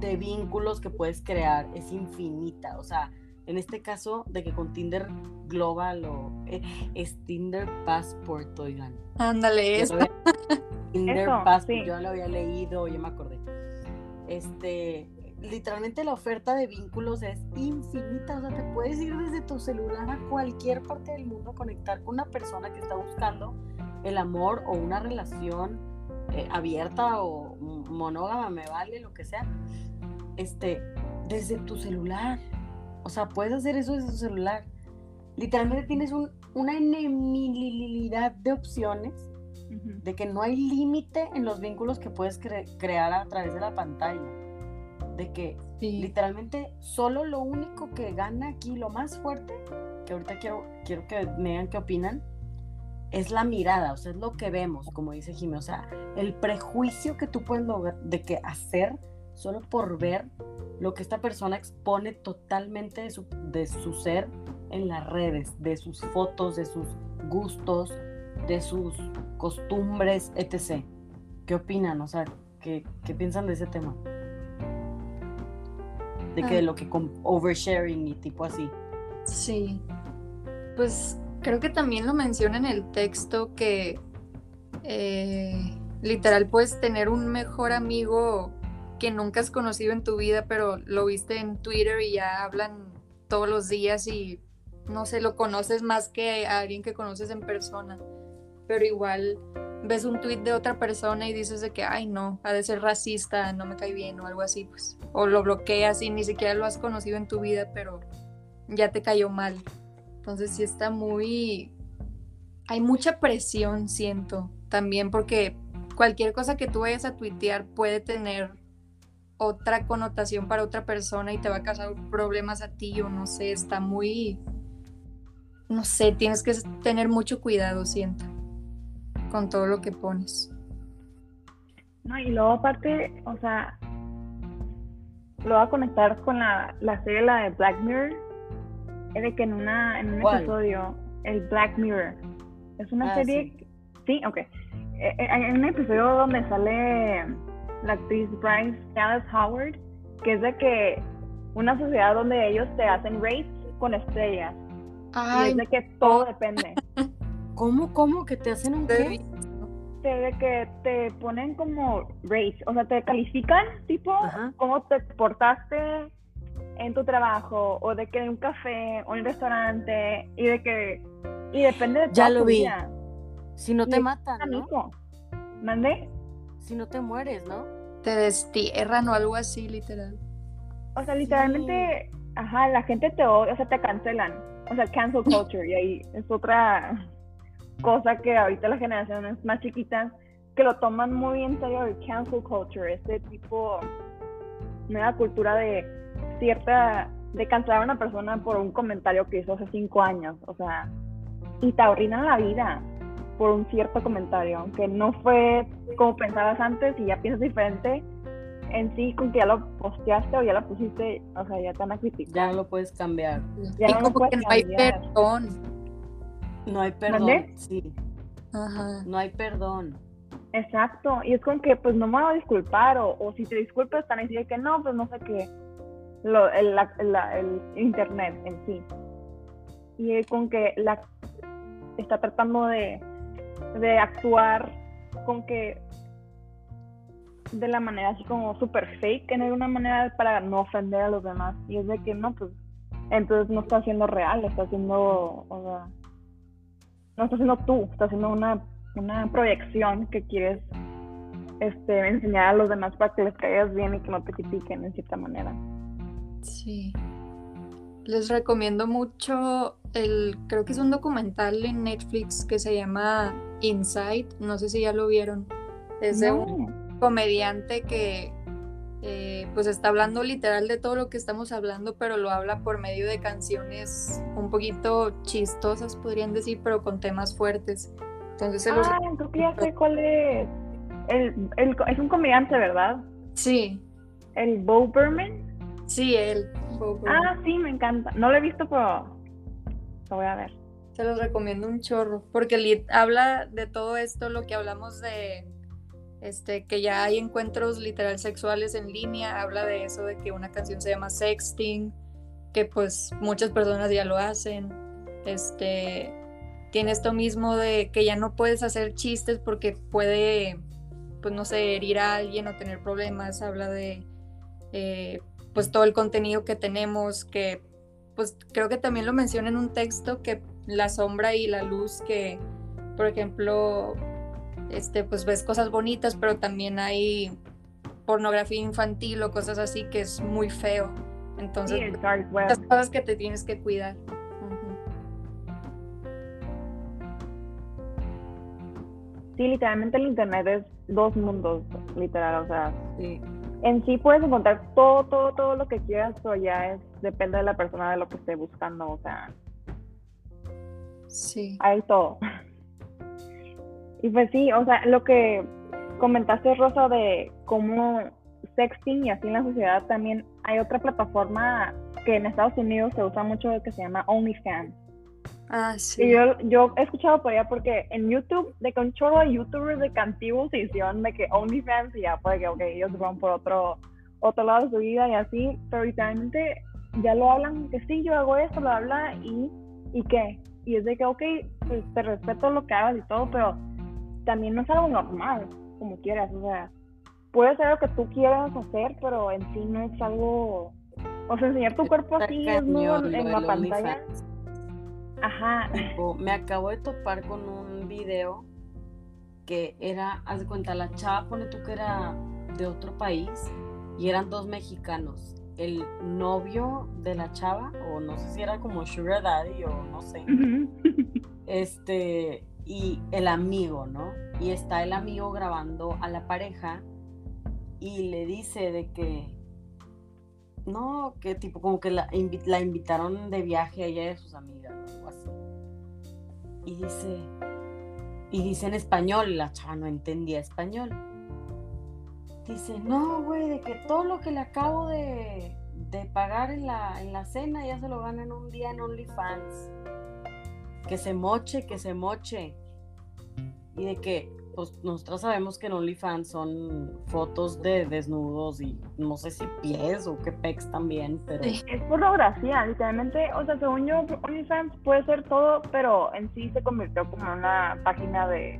[SPEAKER 2] de vínculos que puedes crear es infinita, o sea, en este caso de que con Tinder Global o eh, es Tinder Passport, oigan.
[SPEAKER 1] Ándale,
[SPEAKER 2] eso. Tinder Passport, yo lo había leído, ya me acordé. Este, literalmente la oferta de vínculos es infinita, o sea, te puedes ir desde tu celular a cualquier parte del mundo, conectar con una persona que está buscando el amor o una relación eh, abierta o monógama, me vale, lo que sea, este, desde tu celular. O sea, puedes hacer eso desde tu celular. Literalmente tienes un, una enemilidad de opciones, de que no hay límite en los vínculos que puedes crear a través de la pantalla de que literalmente solo lo único que gana aquí, lo más fuerte, que ahorita quiero, quiero que me digan qué opinan, es la mirada, o sea, es lo que vemos, como dice Jimmy, o sea, el prejuicio que tú puedes lograr de que hacer solo por ver lo que esta persona expone totalmente de su, de su ser en las redes, de sus fotos, de sus gustos, de sus costumbres, etc. ¿Qué opinan? O sea, ¿qué, qué piensan de ese tema? De que de lo que con oversharing y tipo así.
[SPEAKER 1] Sí. Pues creo que también lo menciona en el texto que eh, literal puedes tener un mejor amigo que nunca has conocido en tu vida, pero lo viste en Twitter y ya hablan todos los días y no sé, lo conoces más que a alguien que conoces en persona. Pero igual ves un tweet de otra persona y dices de que, ay no, ha de ser racista, no me cae bien o algo así, pues. O lo bloqueas y ni siquiera lo has conocido en tu vida, pero ya te cayó mal. Entonces sí está muy... Hay mucha presión, siento, también porque cualquier cosa que tú vayas a tuitear puede tener otra connotación para otra persona y te va a causar problemas a ti o no sé, está muy... No sé, tienes que tener mucho cuidado, siento con todo lo que pones.
[SPEAKER 3] No, y luego aparte, o sea, lo voy a conectar con la, la serie la de Black Mirror, es de que en, una, en un episodio, el Black Mirror, es una ah, serie, sí, ok, eh, eh, hay un episodio donde sale la actriz Bryce Dallas Howard, que es de que una sociedad donde ellos te hacen rates con estrellas. y es de que todo depende.
[SPEAKER 2] ¿Cómo, cómo? ¿Que te hacen un qué?
[SPEAKER 3] de que te ponen como race, o sea, te califican, tipo,
[SPEAKER 2] Ajá.
[SPEAKER 3] cómo te portaste en tu trabajo, o de que en un café, o en un restaurante, y de que, y depende de
[SPEAKER 2] Ya lo
[SPEAKER 3] tu
[SPEAKER 2] vi.
[SPEAKER 3] vida.
[SPEAKER 2] Si no
[SPEAKER 3] Y
[SPEAKER 2] te matan, ¿no?
[SPEAKER 3] Amigo, ¿mande?
[SPEAKER 2] Si no te mueres, ¿no?
[SPEAKER 1] Te destierran o algo así, literal.
[SPEAKER 3] O sea, literalmente, ajá, la gente te odia, o sea, te cancelan. O sea, cancel culture, y ahí es otra cosa que ahorita las generaciones más chiquitas que lo toman muy en serio el cancel culture, este tipo, nueva cultura de cierta, de cancelar a una persona por un comentario que hizo hace cinco años, o sea, y te arruinan la vida por un cierto comentario, aunque no fue como pensabas antes y ya piensas diferente, en sí con que ya lo posteaste o ya lo pusiste, o sea, ya te van a criticar.
[SPEAKER 2] Ya no lo puedes cambiar.
[SPEAKER 3] Ya
[SPEAKER 1] y
[SPEAKER 3] no lo
[SPEAKER 1] como que
[SPEAKER 3] puedes
[SPEAKER 1] no hay perdón.
[SPEAKER 2] No hay perdón. Sí,
[SPEAKER 1] Ajá.
[SPEAKER 2] no hay perdón.
[SPEAKER 3] Exacto, y es con que pues no me voy a disculpar o, o si te disculpas están diciendo que no, pues no sé qué, lo, el, la- la- el internet en sí. Y es con que la está tratando de, de actuar con que de la manera así como super fake en alguna manera para no ofender a los demás. Y es de que no, pues entonces no está siendo real, está haciendo, o sea, no está siendo tú, está haciendo una, una proyección que quieres este, enseñar a los demás para que les caigas bien y que no te critiquen en cierta manera.
[SPEAKER 1] Sí. Les recomiendo mucho el, creo que es un documental en Netflix que se llama Inside, no sé si ya lo vieron. Es de un comediante que eh, pues está hablando literal de todo lo que estamos hablando, pero lo habla por medio de canciones un poquito chistosas, podrían decir, pero con temas fuertes. Entonces se los...
[SPEAKER 3] Ah, creo que ya sé cuál es. El, el, es un comediante, ¿verdad?
[SPEAKER 1] Sí,
[SPEAKER 3] El Bo Berman.
[SPEAKER 1] sí, él.
[SPEAKER 3] Ah, sí, me encanta. No lo he visto, pero lo voy a ver.
[SPEAKER 1] Se los recomiendo un chorro, porque habla de todo esto, lo que hablamos de este que ya hay encuentros literal sexuales en línea, habla de eso de que una canción se llama sexting, que pues muchas personas ya lo hacen. Este tiene esto mismo de que ya no puedes hacer chistes porque puede pues no sé, herir a alguien o tener problemas, habla de eh, pues todo el contenido que tenemos, que pues creo que también lo menciona en un texto que la sombra y la luz que, por ejemplo, este, pues ves cosas bonitas, pero también hay pornografía infantil o cosas así que es muy feo. Entonces,
[SPEAKER 3] Sí,
[SPEAKER 1] las cosas que te tienes que cuidar.
[SPEAKER 3] Sí, literalmente el internet es dos mundos, literal, o sea,
[SPEAKER 2] Sí.
[SPEAKER 3] en sí puedes encontrar todo, todo, todo lo que quieras, pero ya es, depende de la persona de lo que esté buscando, o sea,
[SPEAKER 1] Sí.
[SPEAKER 3] hay todo. Y pues sí, o sea, lo que comentaste, Rosa, de cómo sexting y así en la sociedad también hay otra plataforma que en Estados Unidos se usa mucho que se llama OnlyFans.
[SPEAKER 1] Ah,
[SPEAKER 3] Y
[SPEAKER 1] sí.
[SPEAKER 3] yo, yo he escuchado por allá porque en YouTube, de que un chorro de youtubers de cantibos se hicieron de que OnlyFans y ya fue que, ok, ellos fueron por otro, otro lado de su vida y así, pero literalmente ya lo hablan que sí, yo hago esto, lo habla y, y qué. Y es de que, ok, pues te respeto lo que hagas y todo, pero también no es algo normal, como quieras, o sea, puede ser lo que tú quieras hacer, pero en sí no es algo, o sea, enseñar tu cuerpo así
[SPEAKER 2] Está
[SPEAKER 3] desnudo
[SPEAKER 2] cañón lo
[SPEAKER 3] en la pantalla. Ajá,
[SPEAKER 2] Tipo, me acabo de topar con un video que era, haz de cuenta, la chava, pone tú que era de otro país y eran dos mexicanos. El novio de la chava, o no sé si era como Sugar Daddy o no sé, este, y el amigo, ¿no? Y está el amigo grabando a la pareja y le dice de que, no, que tipo como que la, invi- la invitaron de viaje a ella y a sus amigas o algo así. Y dice, y dice en español, la chava no entendía español. Dice, no, güey, de que todo lo que le acabo de, pagar en la, en la cena ya se lo gana en un día en OnlyFans que se moche, que se moche. Y de que, pues nosotros sabemos que en OnlyFans son fotos de desnudos y no sé si pies o qué pecs también, pero
[SPEAKER 1] Sí.
[SPEAKER 3] Es pornografía, literalmente, o sea, según yo, OnlyFans puede ser todo, pero en sí se convirtió como en una página de,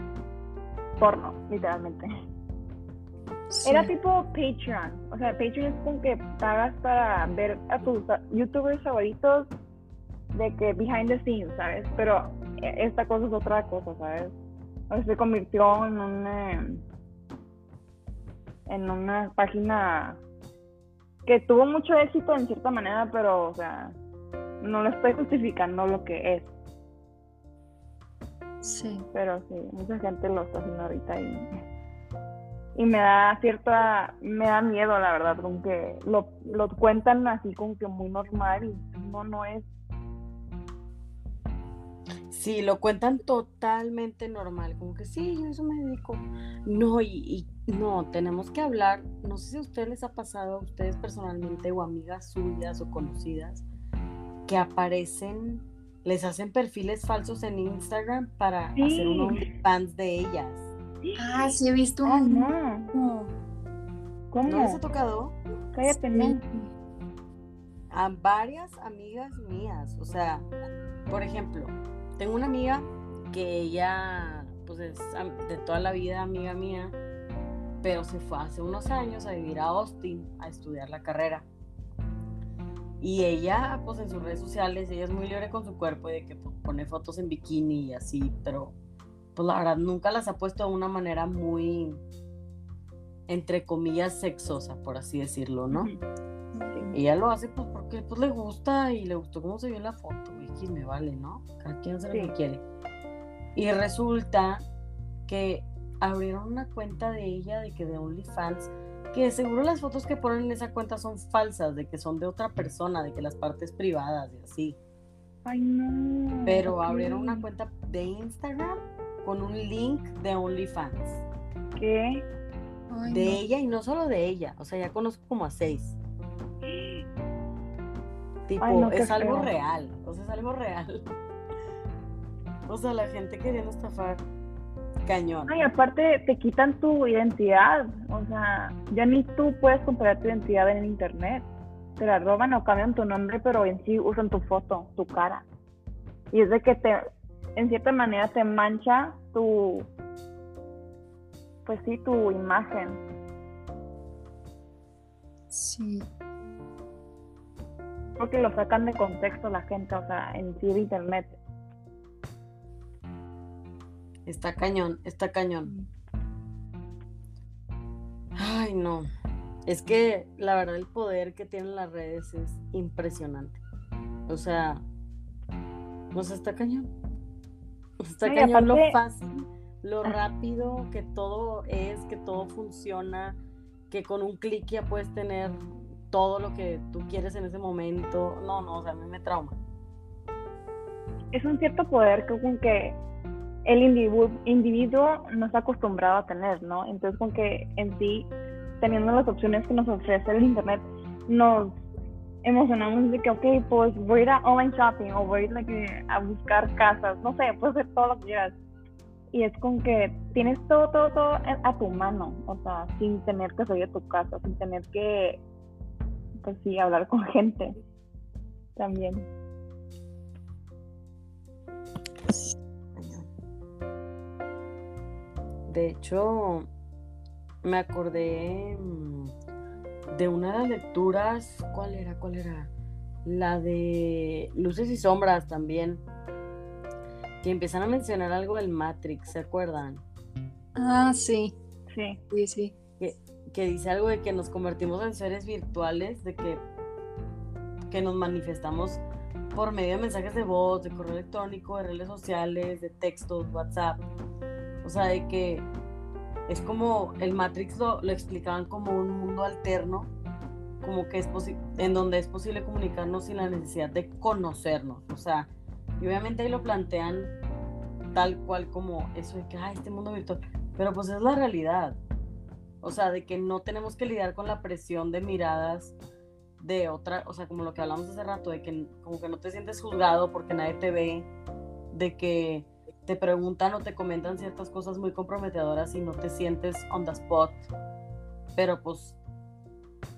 [SPEAKER 3] porno, literalmente. Era tipo Patreon. O sea, Patreon es como que pagas para ver a tus youtubers favoritos de que behind the scenes, ¿sabes? Pero e, esta cosa es otra cosa, ¿sabes? O sea, se convirtió en una en una página que tuvo mucho éxito en cierta manera, pero o sea, no lo estoy justificando lo que es.
[SPEAKER 1] Sí.
[SPEAKER 3] Pero sí, mucha gente lo está haciendo ahorita y, y me da cierta, me da miedo la verdad, con que lo, lo cuentan así como que muy normal y no, no es.
[SPEAKER 2] Sí, lo cuentan totalmente normal, como que sí, yo eso me dedico. No, y, y no, tenemos que hablar, no sé si a ustedes les ha pasado, a ustedes personalmente o amigas suyas o conocidas, que aparecen les hacen perfiles falsos en Instagram para hacer un fans de ellas.
[SPEAKER 1] Ah, sí he visto
[SPEAKER 3] Ah,
[SPEAKER 1] un...
[SPEAKER 3] no. ¿Cómo?
[SPEAKER 2] ¿No les ha tocado?
[SPEAKER 3] Cállate, no.
[SPEAKER 2] A varias amigas mías. O sea, por ejemplo, tengo una amiga que ella, pues es de toda la vida amiga mía, pero se fue hace unos años a vivir a Austin a estudiar la carrera. Y ella, pues en sus redes sociales, ella es muy libre con su cuerpo y de que pues, pone fotos en bikini y así, pero pues la verdad nunca las ha puesto de una manera muy, entre comillas, sexosa, por así decirlo, ¿no?
[SPEAKER 3] Sí.
[SPEAKER 2] Ella lo hace pues porque pues le gusta y le gustó cómo se vio en la foto, X me vale, ¿no? Cada quien hace lo que quiere. Y resulta que abrieron una cuenta de ella de que de OnlyFans, que seguro las fotos que ponen en esa cuenta son falsas, de que son de otra persona, de que las partes privadas y así.
[SPEAKER 3] Ay, no.
[SPEAKER 2] Pero abrieron una cuenta de Instagram con un link de OnlyFans.
[SPEAKER 3] ¿Qué?
[SPEAKER 1] Ay,
[SPEAKER 2] De
[SPEAKER 1] no.
[SPEAKER 2] ella y no solo de ella, o sea, ya conozco como a seis. Tipo,
[SPEAKER 3] Ay, no, qué
[SPEAKER 2] es algo
[SPEAKER 3] feo.
[SPEAKER 2] real, o sea, es algo real. O sea, la gente queriendo estafar cañón.
[SPEAKER 3] Ay, aparte te quitan tu identidad. O sea, ya ni tú puedes comprar tu identidad en el internet. Te la roban o cambian tu nombre, pero en sí usan tu foto, tu cara. Y es de que te, en cierta manera te mancha tu, pues sí, tu imagen.
[SPEAKER 1] Sí.
[SPEAKER 3] Porque lo sacan de contexto la gente, o sea, en sí de internet.
[SPEAKER 2] Está cañón, está cañón. Ay, no. Es que la verdad el poder que tienen las redes es impresionante. O sea, o sea, está cañón. Está
[SPEAKER 3] No,
[SPEAKER 2] cañón lo fácil, lo
[SPEAKER 3] Ah.
[SPEAKER 2] rápido que todo es, que todo funciona, que con un clic ya puedes tener todo lo que tú quieres en ese momento. No, no, o sea, a mí me trauma.
[SPEAKER 3] es un cierto poder que con que el individuo, individuo no está acostumbrado a tener, ¿no? Entonces con que en sí, teniendo las opciones que nos ofrece el internet, nos emocionamos de que, ok, pues voy a ir a online shopping o voy a ir like, a buscar casas, no sé, puedes hacer todo lo que quieras. Y es con que tienes todo, todo, todo a tu mano, o sea, sin tener que salir de tu casa, sin tener que, pues sí, hablar con gente también.
[SPEAKER 2] De hecho, me acordé mm, de una de las lecturas, ¿cuál era? ¿Cuál era? La de Luces y Sombras también, que empiezan a mencionar algo del Matrix, ¿se acuerdan?
[SPEAKER 1] Ah, sí.
[SPEAKER 3] Sí.
[SPEAKER 1] Sí, sí.
[SPEAKER 2] Que dice algo de que nos convertimos en seres virtuales, de que, que nos manifestamos por medio de mensajes de voz, de correo electrónico, de redes sociales, de textos, WhatsApp. O sea, de que es como el Matrix lo, lo explicaban como un mundo alterno, como que es en donde es posible comunicarnos sin la necesidad de conocernos. O sea, y obviamente ahí lo plantean tal cual como eso de que, ah, este mundo virtual. Pero pues es la realidad. O sea, de que no tenemos que lidiar con la presión de miradas de otra, o sea, como lo que hablamos hace rato, de que como que no te sientes juzgado porque nadie te ve, de que te preguntan o te comentan ciertas cosas muy comprometedoras y no te sientes on the spot. Pero pues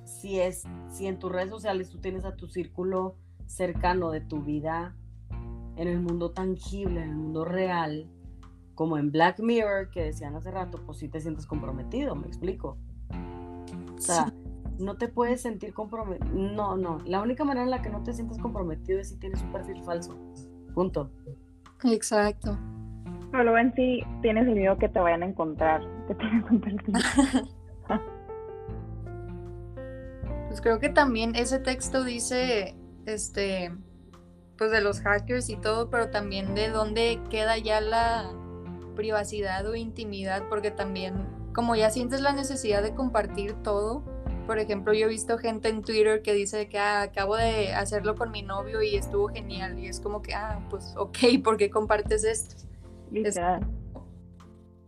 [SPEAKER 2] si es, si en tus redes sociales tú tienes a tu círculo cercano de tu vida en el mundo tangible, en el mundo real, como en Black Mirror, que decían hace rato, pues sí te sientes comprometido, me explico. O sea, no te puedes sentir comprometido. No, no. La única manera en la que no te sientes comprometido es si tienes un perfil falso. Punto.
[SPEAKER 1] Exacto.
[SPEAKER 3] Pero luego en sí tienes el miedo que te vayan a encontrar, que tienes un perfil.
[SPEAKER 1] pues creo que también ese texto dice, este, pues de los hackers y todo, pero también de dónde queda ya la privacidad o intimidad, porque también como ya sientes la necesidad de compartir todo, por ejemplo, yo he visto gente en Twitter que dice que ah, acabo de hacerlo con mi novio y estuvo genial. Y es como que, ah, pues ok, ¿por qué compartes esto?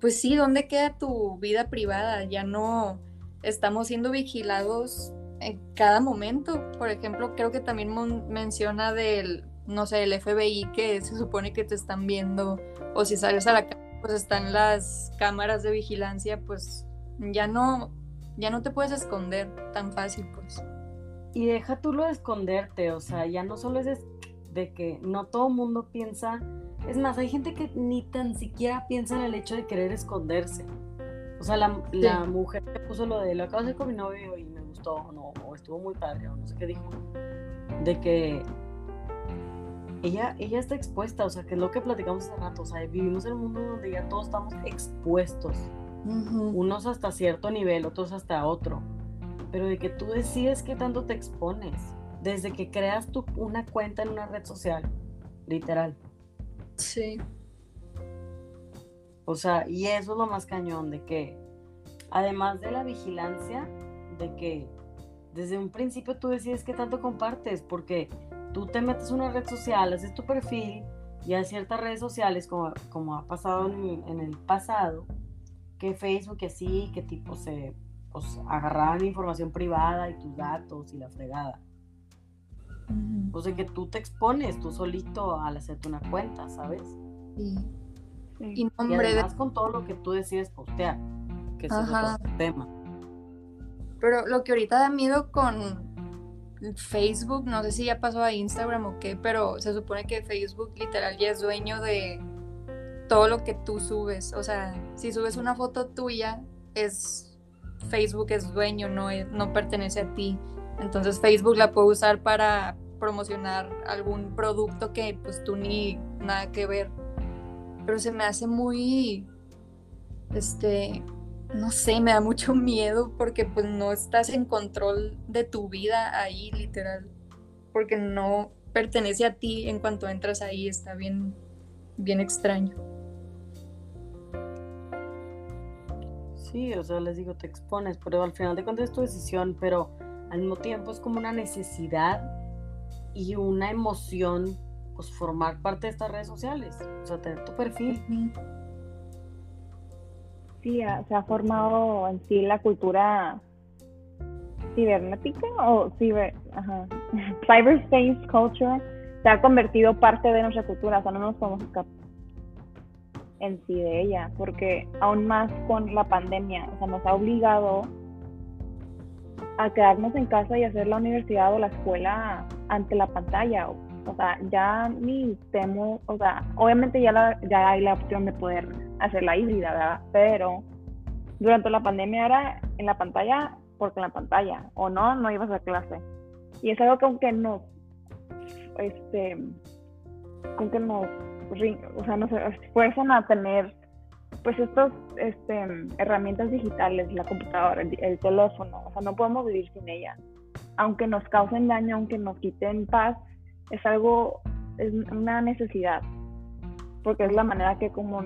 [SPEAKER 1] pues sí, ¿dónde queda tu vida privada? Ya no estamos siendo vigilados en cada momento. Por ejemplo, creo que también menciona del, no sé, el FBI que se supone que te están viendo. O si sales a la calle, pues están las cámaras de vigilancia, pues ya no ya no te puedes esconder tan fácil, pues.
[SPEAKER 2] Y deja tú lo de esconderte, o sea, ya no solo es de que no todo mundo piensa, es más, hay gente que ni tan siquiera piensa en el hecho de querer esconderse. O sea, la, la mujer que puso lo de lo acabo de hacer con mi novio y me gustó, o no, o estuvo muy padre, o no sé qué dijo, de que ella, ella está expuesta, o sea, que es lo que platicamos hace rato, o sea, vivimos en un mundo donde ya todos estamos expuestos unos hasta cierto nivel, otros hasta otro. Pero de que tú decides qué tanto te expones. Desde que creas tu, una cuenta en una red social. Literal.
[SPEAKER 1] Sí.
[SPEAKER 2] O sea, y eso es lo más cañón, de que además de la vigilancia, de que desde un principio tú decides qué tanto compartes, porque tú te metes en una red social, haces tu perfil, y hay ciertas redes sociales, como, como ha pasado en, en el pasado, que Facebook que sí, que tipo se pues, agarraban información privada y tus datos y la fregada. O sea que tú te expones tú solito al hacerte una cuenta, ¿sabes? Sí. Y, además con todo lo que tú decides postear, que es otro tema.
[SPEAKER 1] Pero lo que ahorita da miedo con Facebook, no sé si ya pasó a Instagram o qué, pero se supone que Facebook literal ya es dueño de todo lo que tú subes. O sea, si subes una foto tuya, es Facebook es dueño, no, no pertenece a ti. Entonces Facebook la puede usar para promocionar algún producto que pues tú ni nada que ver. Pero se me hace muy, este, no sé, me da mucho miedo porque pues no estás en control de tu vida ahí, literal. Porque no pertenece a ti en cuanto entras ahí, está bien, bien extraño.
[SPEAKER 2] Sí, o sea, les digo, te expones, pero al final de cuentas es tu decisión, pero al mismo tiempo es como una necesidad y una emoción, pues formar parte de estas redes sociales, o sea, tener tu perfil.
[SPEAKER 3] Sí, se ha formado en sí la cultura cibernética o ciber, ajá, cyberspace culture se ha convertido parte de nuestra cultura, o sea, no nos podemos escapar en sí de ella, porque aún más con la pandemia, o sea, nos ha obligado a quedarnos en casa y hacer la universidad o la escuela ante la pantalla. O, sea, ya ni temo, o sea, obviamente ya, la, ya hay la opción de poder hacer la híbrida, ¿verdad? Pero durante la pandemia era en la pantalla porque en la pantalla, o no, no ibas a clase. Y es algo que aunque nos, este, con que nos o sea, nos esfuerzan a tener pues estas este, herramientas digitales, la computadora, el, teléfono, o sea, no podemos vivir sin ella. Aunque nos causen daño, aunque nos quiten paz, es algo, es una necesidad, porque es la manera que como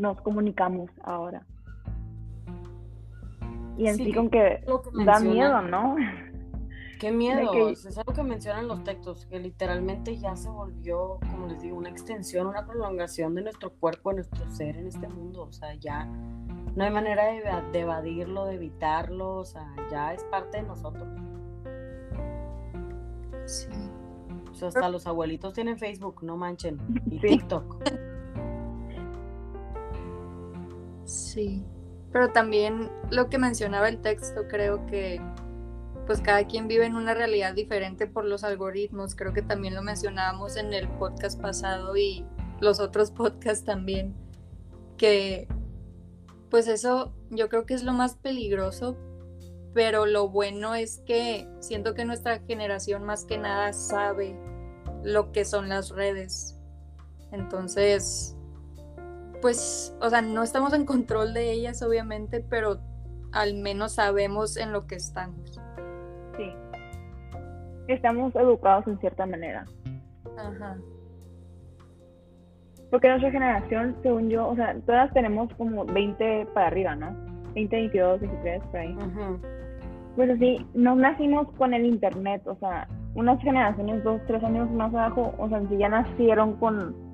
[SPEAKER 3] nos comunicamos ahora. Y en sí, con que da miedo, ¿no?
[SPEAKER 2] Qué miedo, es algo que mencionan los textos, que literalmente ya se volvió, como les digo, una extensión, una prolongación de nuestro cuerpo, de nuestro ser en este mundo. O sea, ya no hay manera de, evadirlo, de evitarlo, o sea, ya es parte de nosotros. Sí. O sea, hasta los abuelitos tienen Facebook, no manchen, y TikTok.
[SPEAKER 1] Sí, pero también lo que mencionaba el texto, creo que pues cada quien vive en una realidad diferente por los algoritmos. Creo que también lo mencionábamos en el podcast pasado y los otros podcasts también, que pues eso yo creo que es lo más peligroso, pero lo bueno es que siento que nuestra generación más que nada sabe lo que son las redes. Entonces, pues, o sea, no estamos en control de ellas, obviamente, pero al menos sabemos en lo que estamos.
[SPEAKER 3] Sí. Estamos educados en cierta manera.
[SPEAKER 1] Ajá.
[SPEAKER 3] Porque nuestra generación, según yo, o sea, todas tenemos como 20 para arriba, ¿no? 20, 22, 23, por ahí. Pues así, no nacimos con el internet, o sea, unas generaciones, dos, tres años más abajo, o sea, si ya nacieron con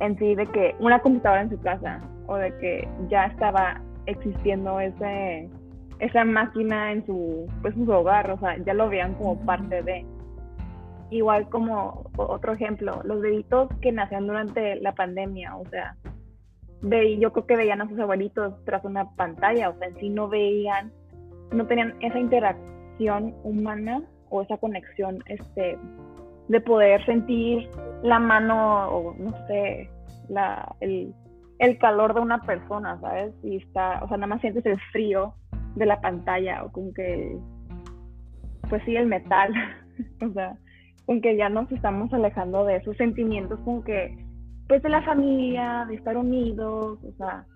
[SPEAKER 3] en sí de que una computadora en su casa o de que ya estaba existiendo ese esa máquina en su pues en su hogar, o sea, ya lo veían como parte de. Igual como otro ejemplo, los bebitos que nacían durante la pandemia, o sea, de, yo creo que veían a sus abuelitos tras una pantalla, o sea, en sí no veían, no tenían esa interacción humana o esa conexión este, de poder sentir la mano o no sé, la, el, el calor de una persona, ¿sabes? Y está, o sea, nada más sientes el frío de la pantalla o como que, pues sí, el metal, o sea, con que ya nos estamos alejando de esos sentimientos como que, pues de la familia, de estar unidos, o sea.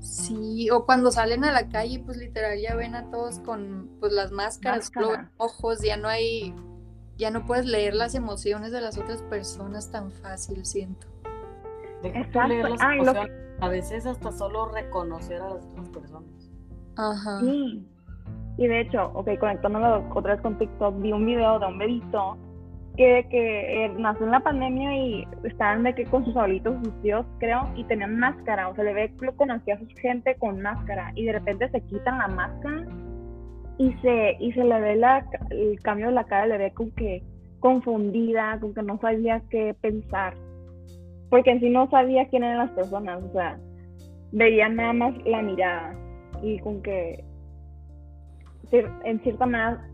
[SPEAKER 1] Sí, o cuando salen a la calle, pues literal ya ven a todos con pues las máscaras, los ojos, ya no hay, ya no puedes leer las emociones de las otras personas tan fácil, siento.
[SPEAKER 2] Exacto. Leer A veces hasta solo reconocer a las otras personas.
[SPEAKER 1] Ajá.
[SPEAKER 3] Sí. Y de hecho, ok, conectándolo otra vez con TikTok, vi un video de un bebito que, que eh, nació en la pandemia y estaban de que con sus abuelitos, sus tíos, creo, y tenían máscara. O sea, le ve que conocía a su gente con máscara y de repente se quitan la máscara y se, y se le ve la, el cambio de la cara, le ve como que confundida, como que no sabía qué pensar. Porque en sí no sabía quién eran las personas, o sea, veía nada más la mirada y con que en cierta manera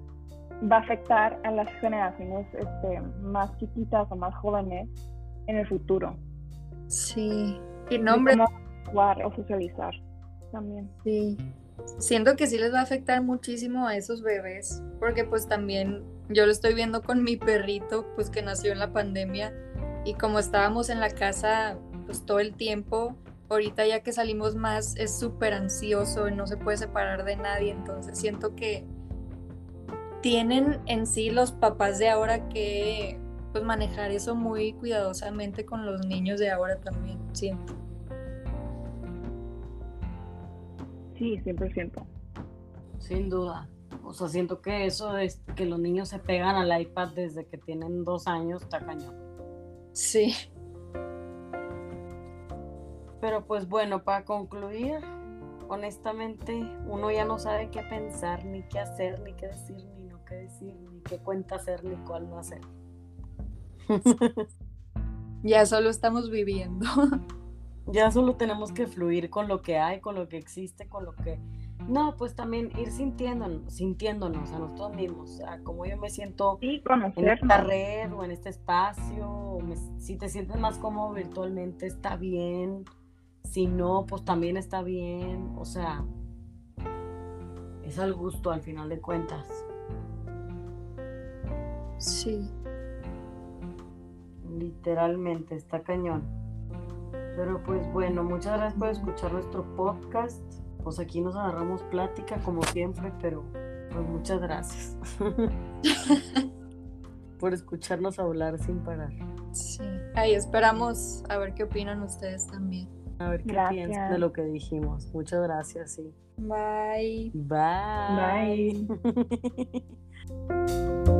[SPEAKER 3] va a afectar a las generaciones este, más chiquitas o más jóvenes en el futuro.
[SPEAKER 1] Sí, y nombre.
[SPEAKER 3] Cómo jugar o socializar también.
[SPEAKER 1] Sí. Siento que sí les va a afectar muchísimo a esos bebés, porque pues también yo lo estoy viendo con mi perrito, pues que nació en la pandemia, y como estábamos en la casa pues todo el tiempo, ahorita ya que salimos más es súper ansioso no se puede separar de nadie, entonces siento que tienen en sí los papás de ahora que pues manejar eso muy cuidadosamente con los niños de ahora también, siento.
[SPEAKER 3] Sí, 100%.
[SPEAKER 2] Sin duda. O sea, siento que eso de que los niños se pegan al iPad desde que tienen dos años está cañón.
[SPEAKER 1] Sí.
[SPEAKER 2] Pero pues bueno, para concluir, honestamente, uno ya no sabe qué pensar, ni qué hacer, ni qué decir, qué decir, ni qué cuenta hacer, ni cuál no hacer.
[SPEAKER 1] ya solo estamos viviendo.
[SPEAKER 2] ya solo tenemos que fluir con lo que hay, con lo que existe, con lo que... No, pues también ir sintiéndonos, sintiéndonos a nosotros mismos, o sea, como yo me siento en esta red o en este espacio, si te sientes más cómodo virtualmente está bien, si no, pues también está bien, o sea, es al gusto al final de cuentas.
[SPEAKER 1] Sí.
[SPEAKER 2] Literalmente, está cañón. Pero pues bueno, muchas gracias por escuchar nuestro podcast. Pues aquí nos agarramos plática como siempre, pero pues muchas gracias por escucharnos hablar sin parar.
[SPEAKER 1] Sí, ahí esperamos a ver qué opinan ustedes también.
[SPEAKER 2] A ver qué piensan de lo que dijimos. Muchas gracias, sí.
[SPEAKER 1] Bye.
[SPEAKER 2] Bye.
[SPEAKER 3] Bye.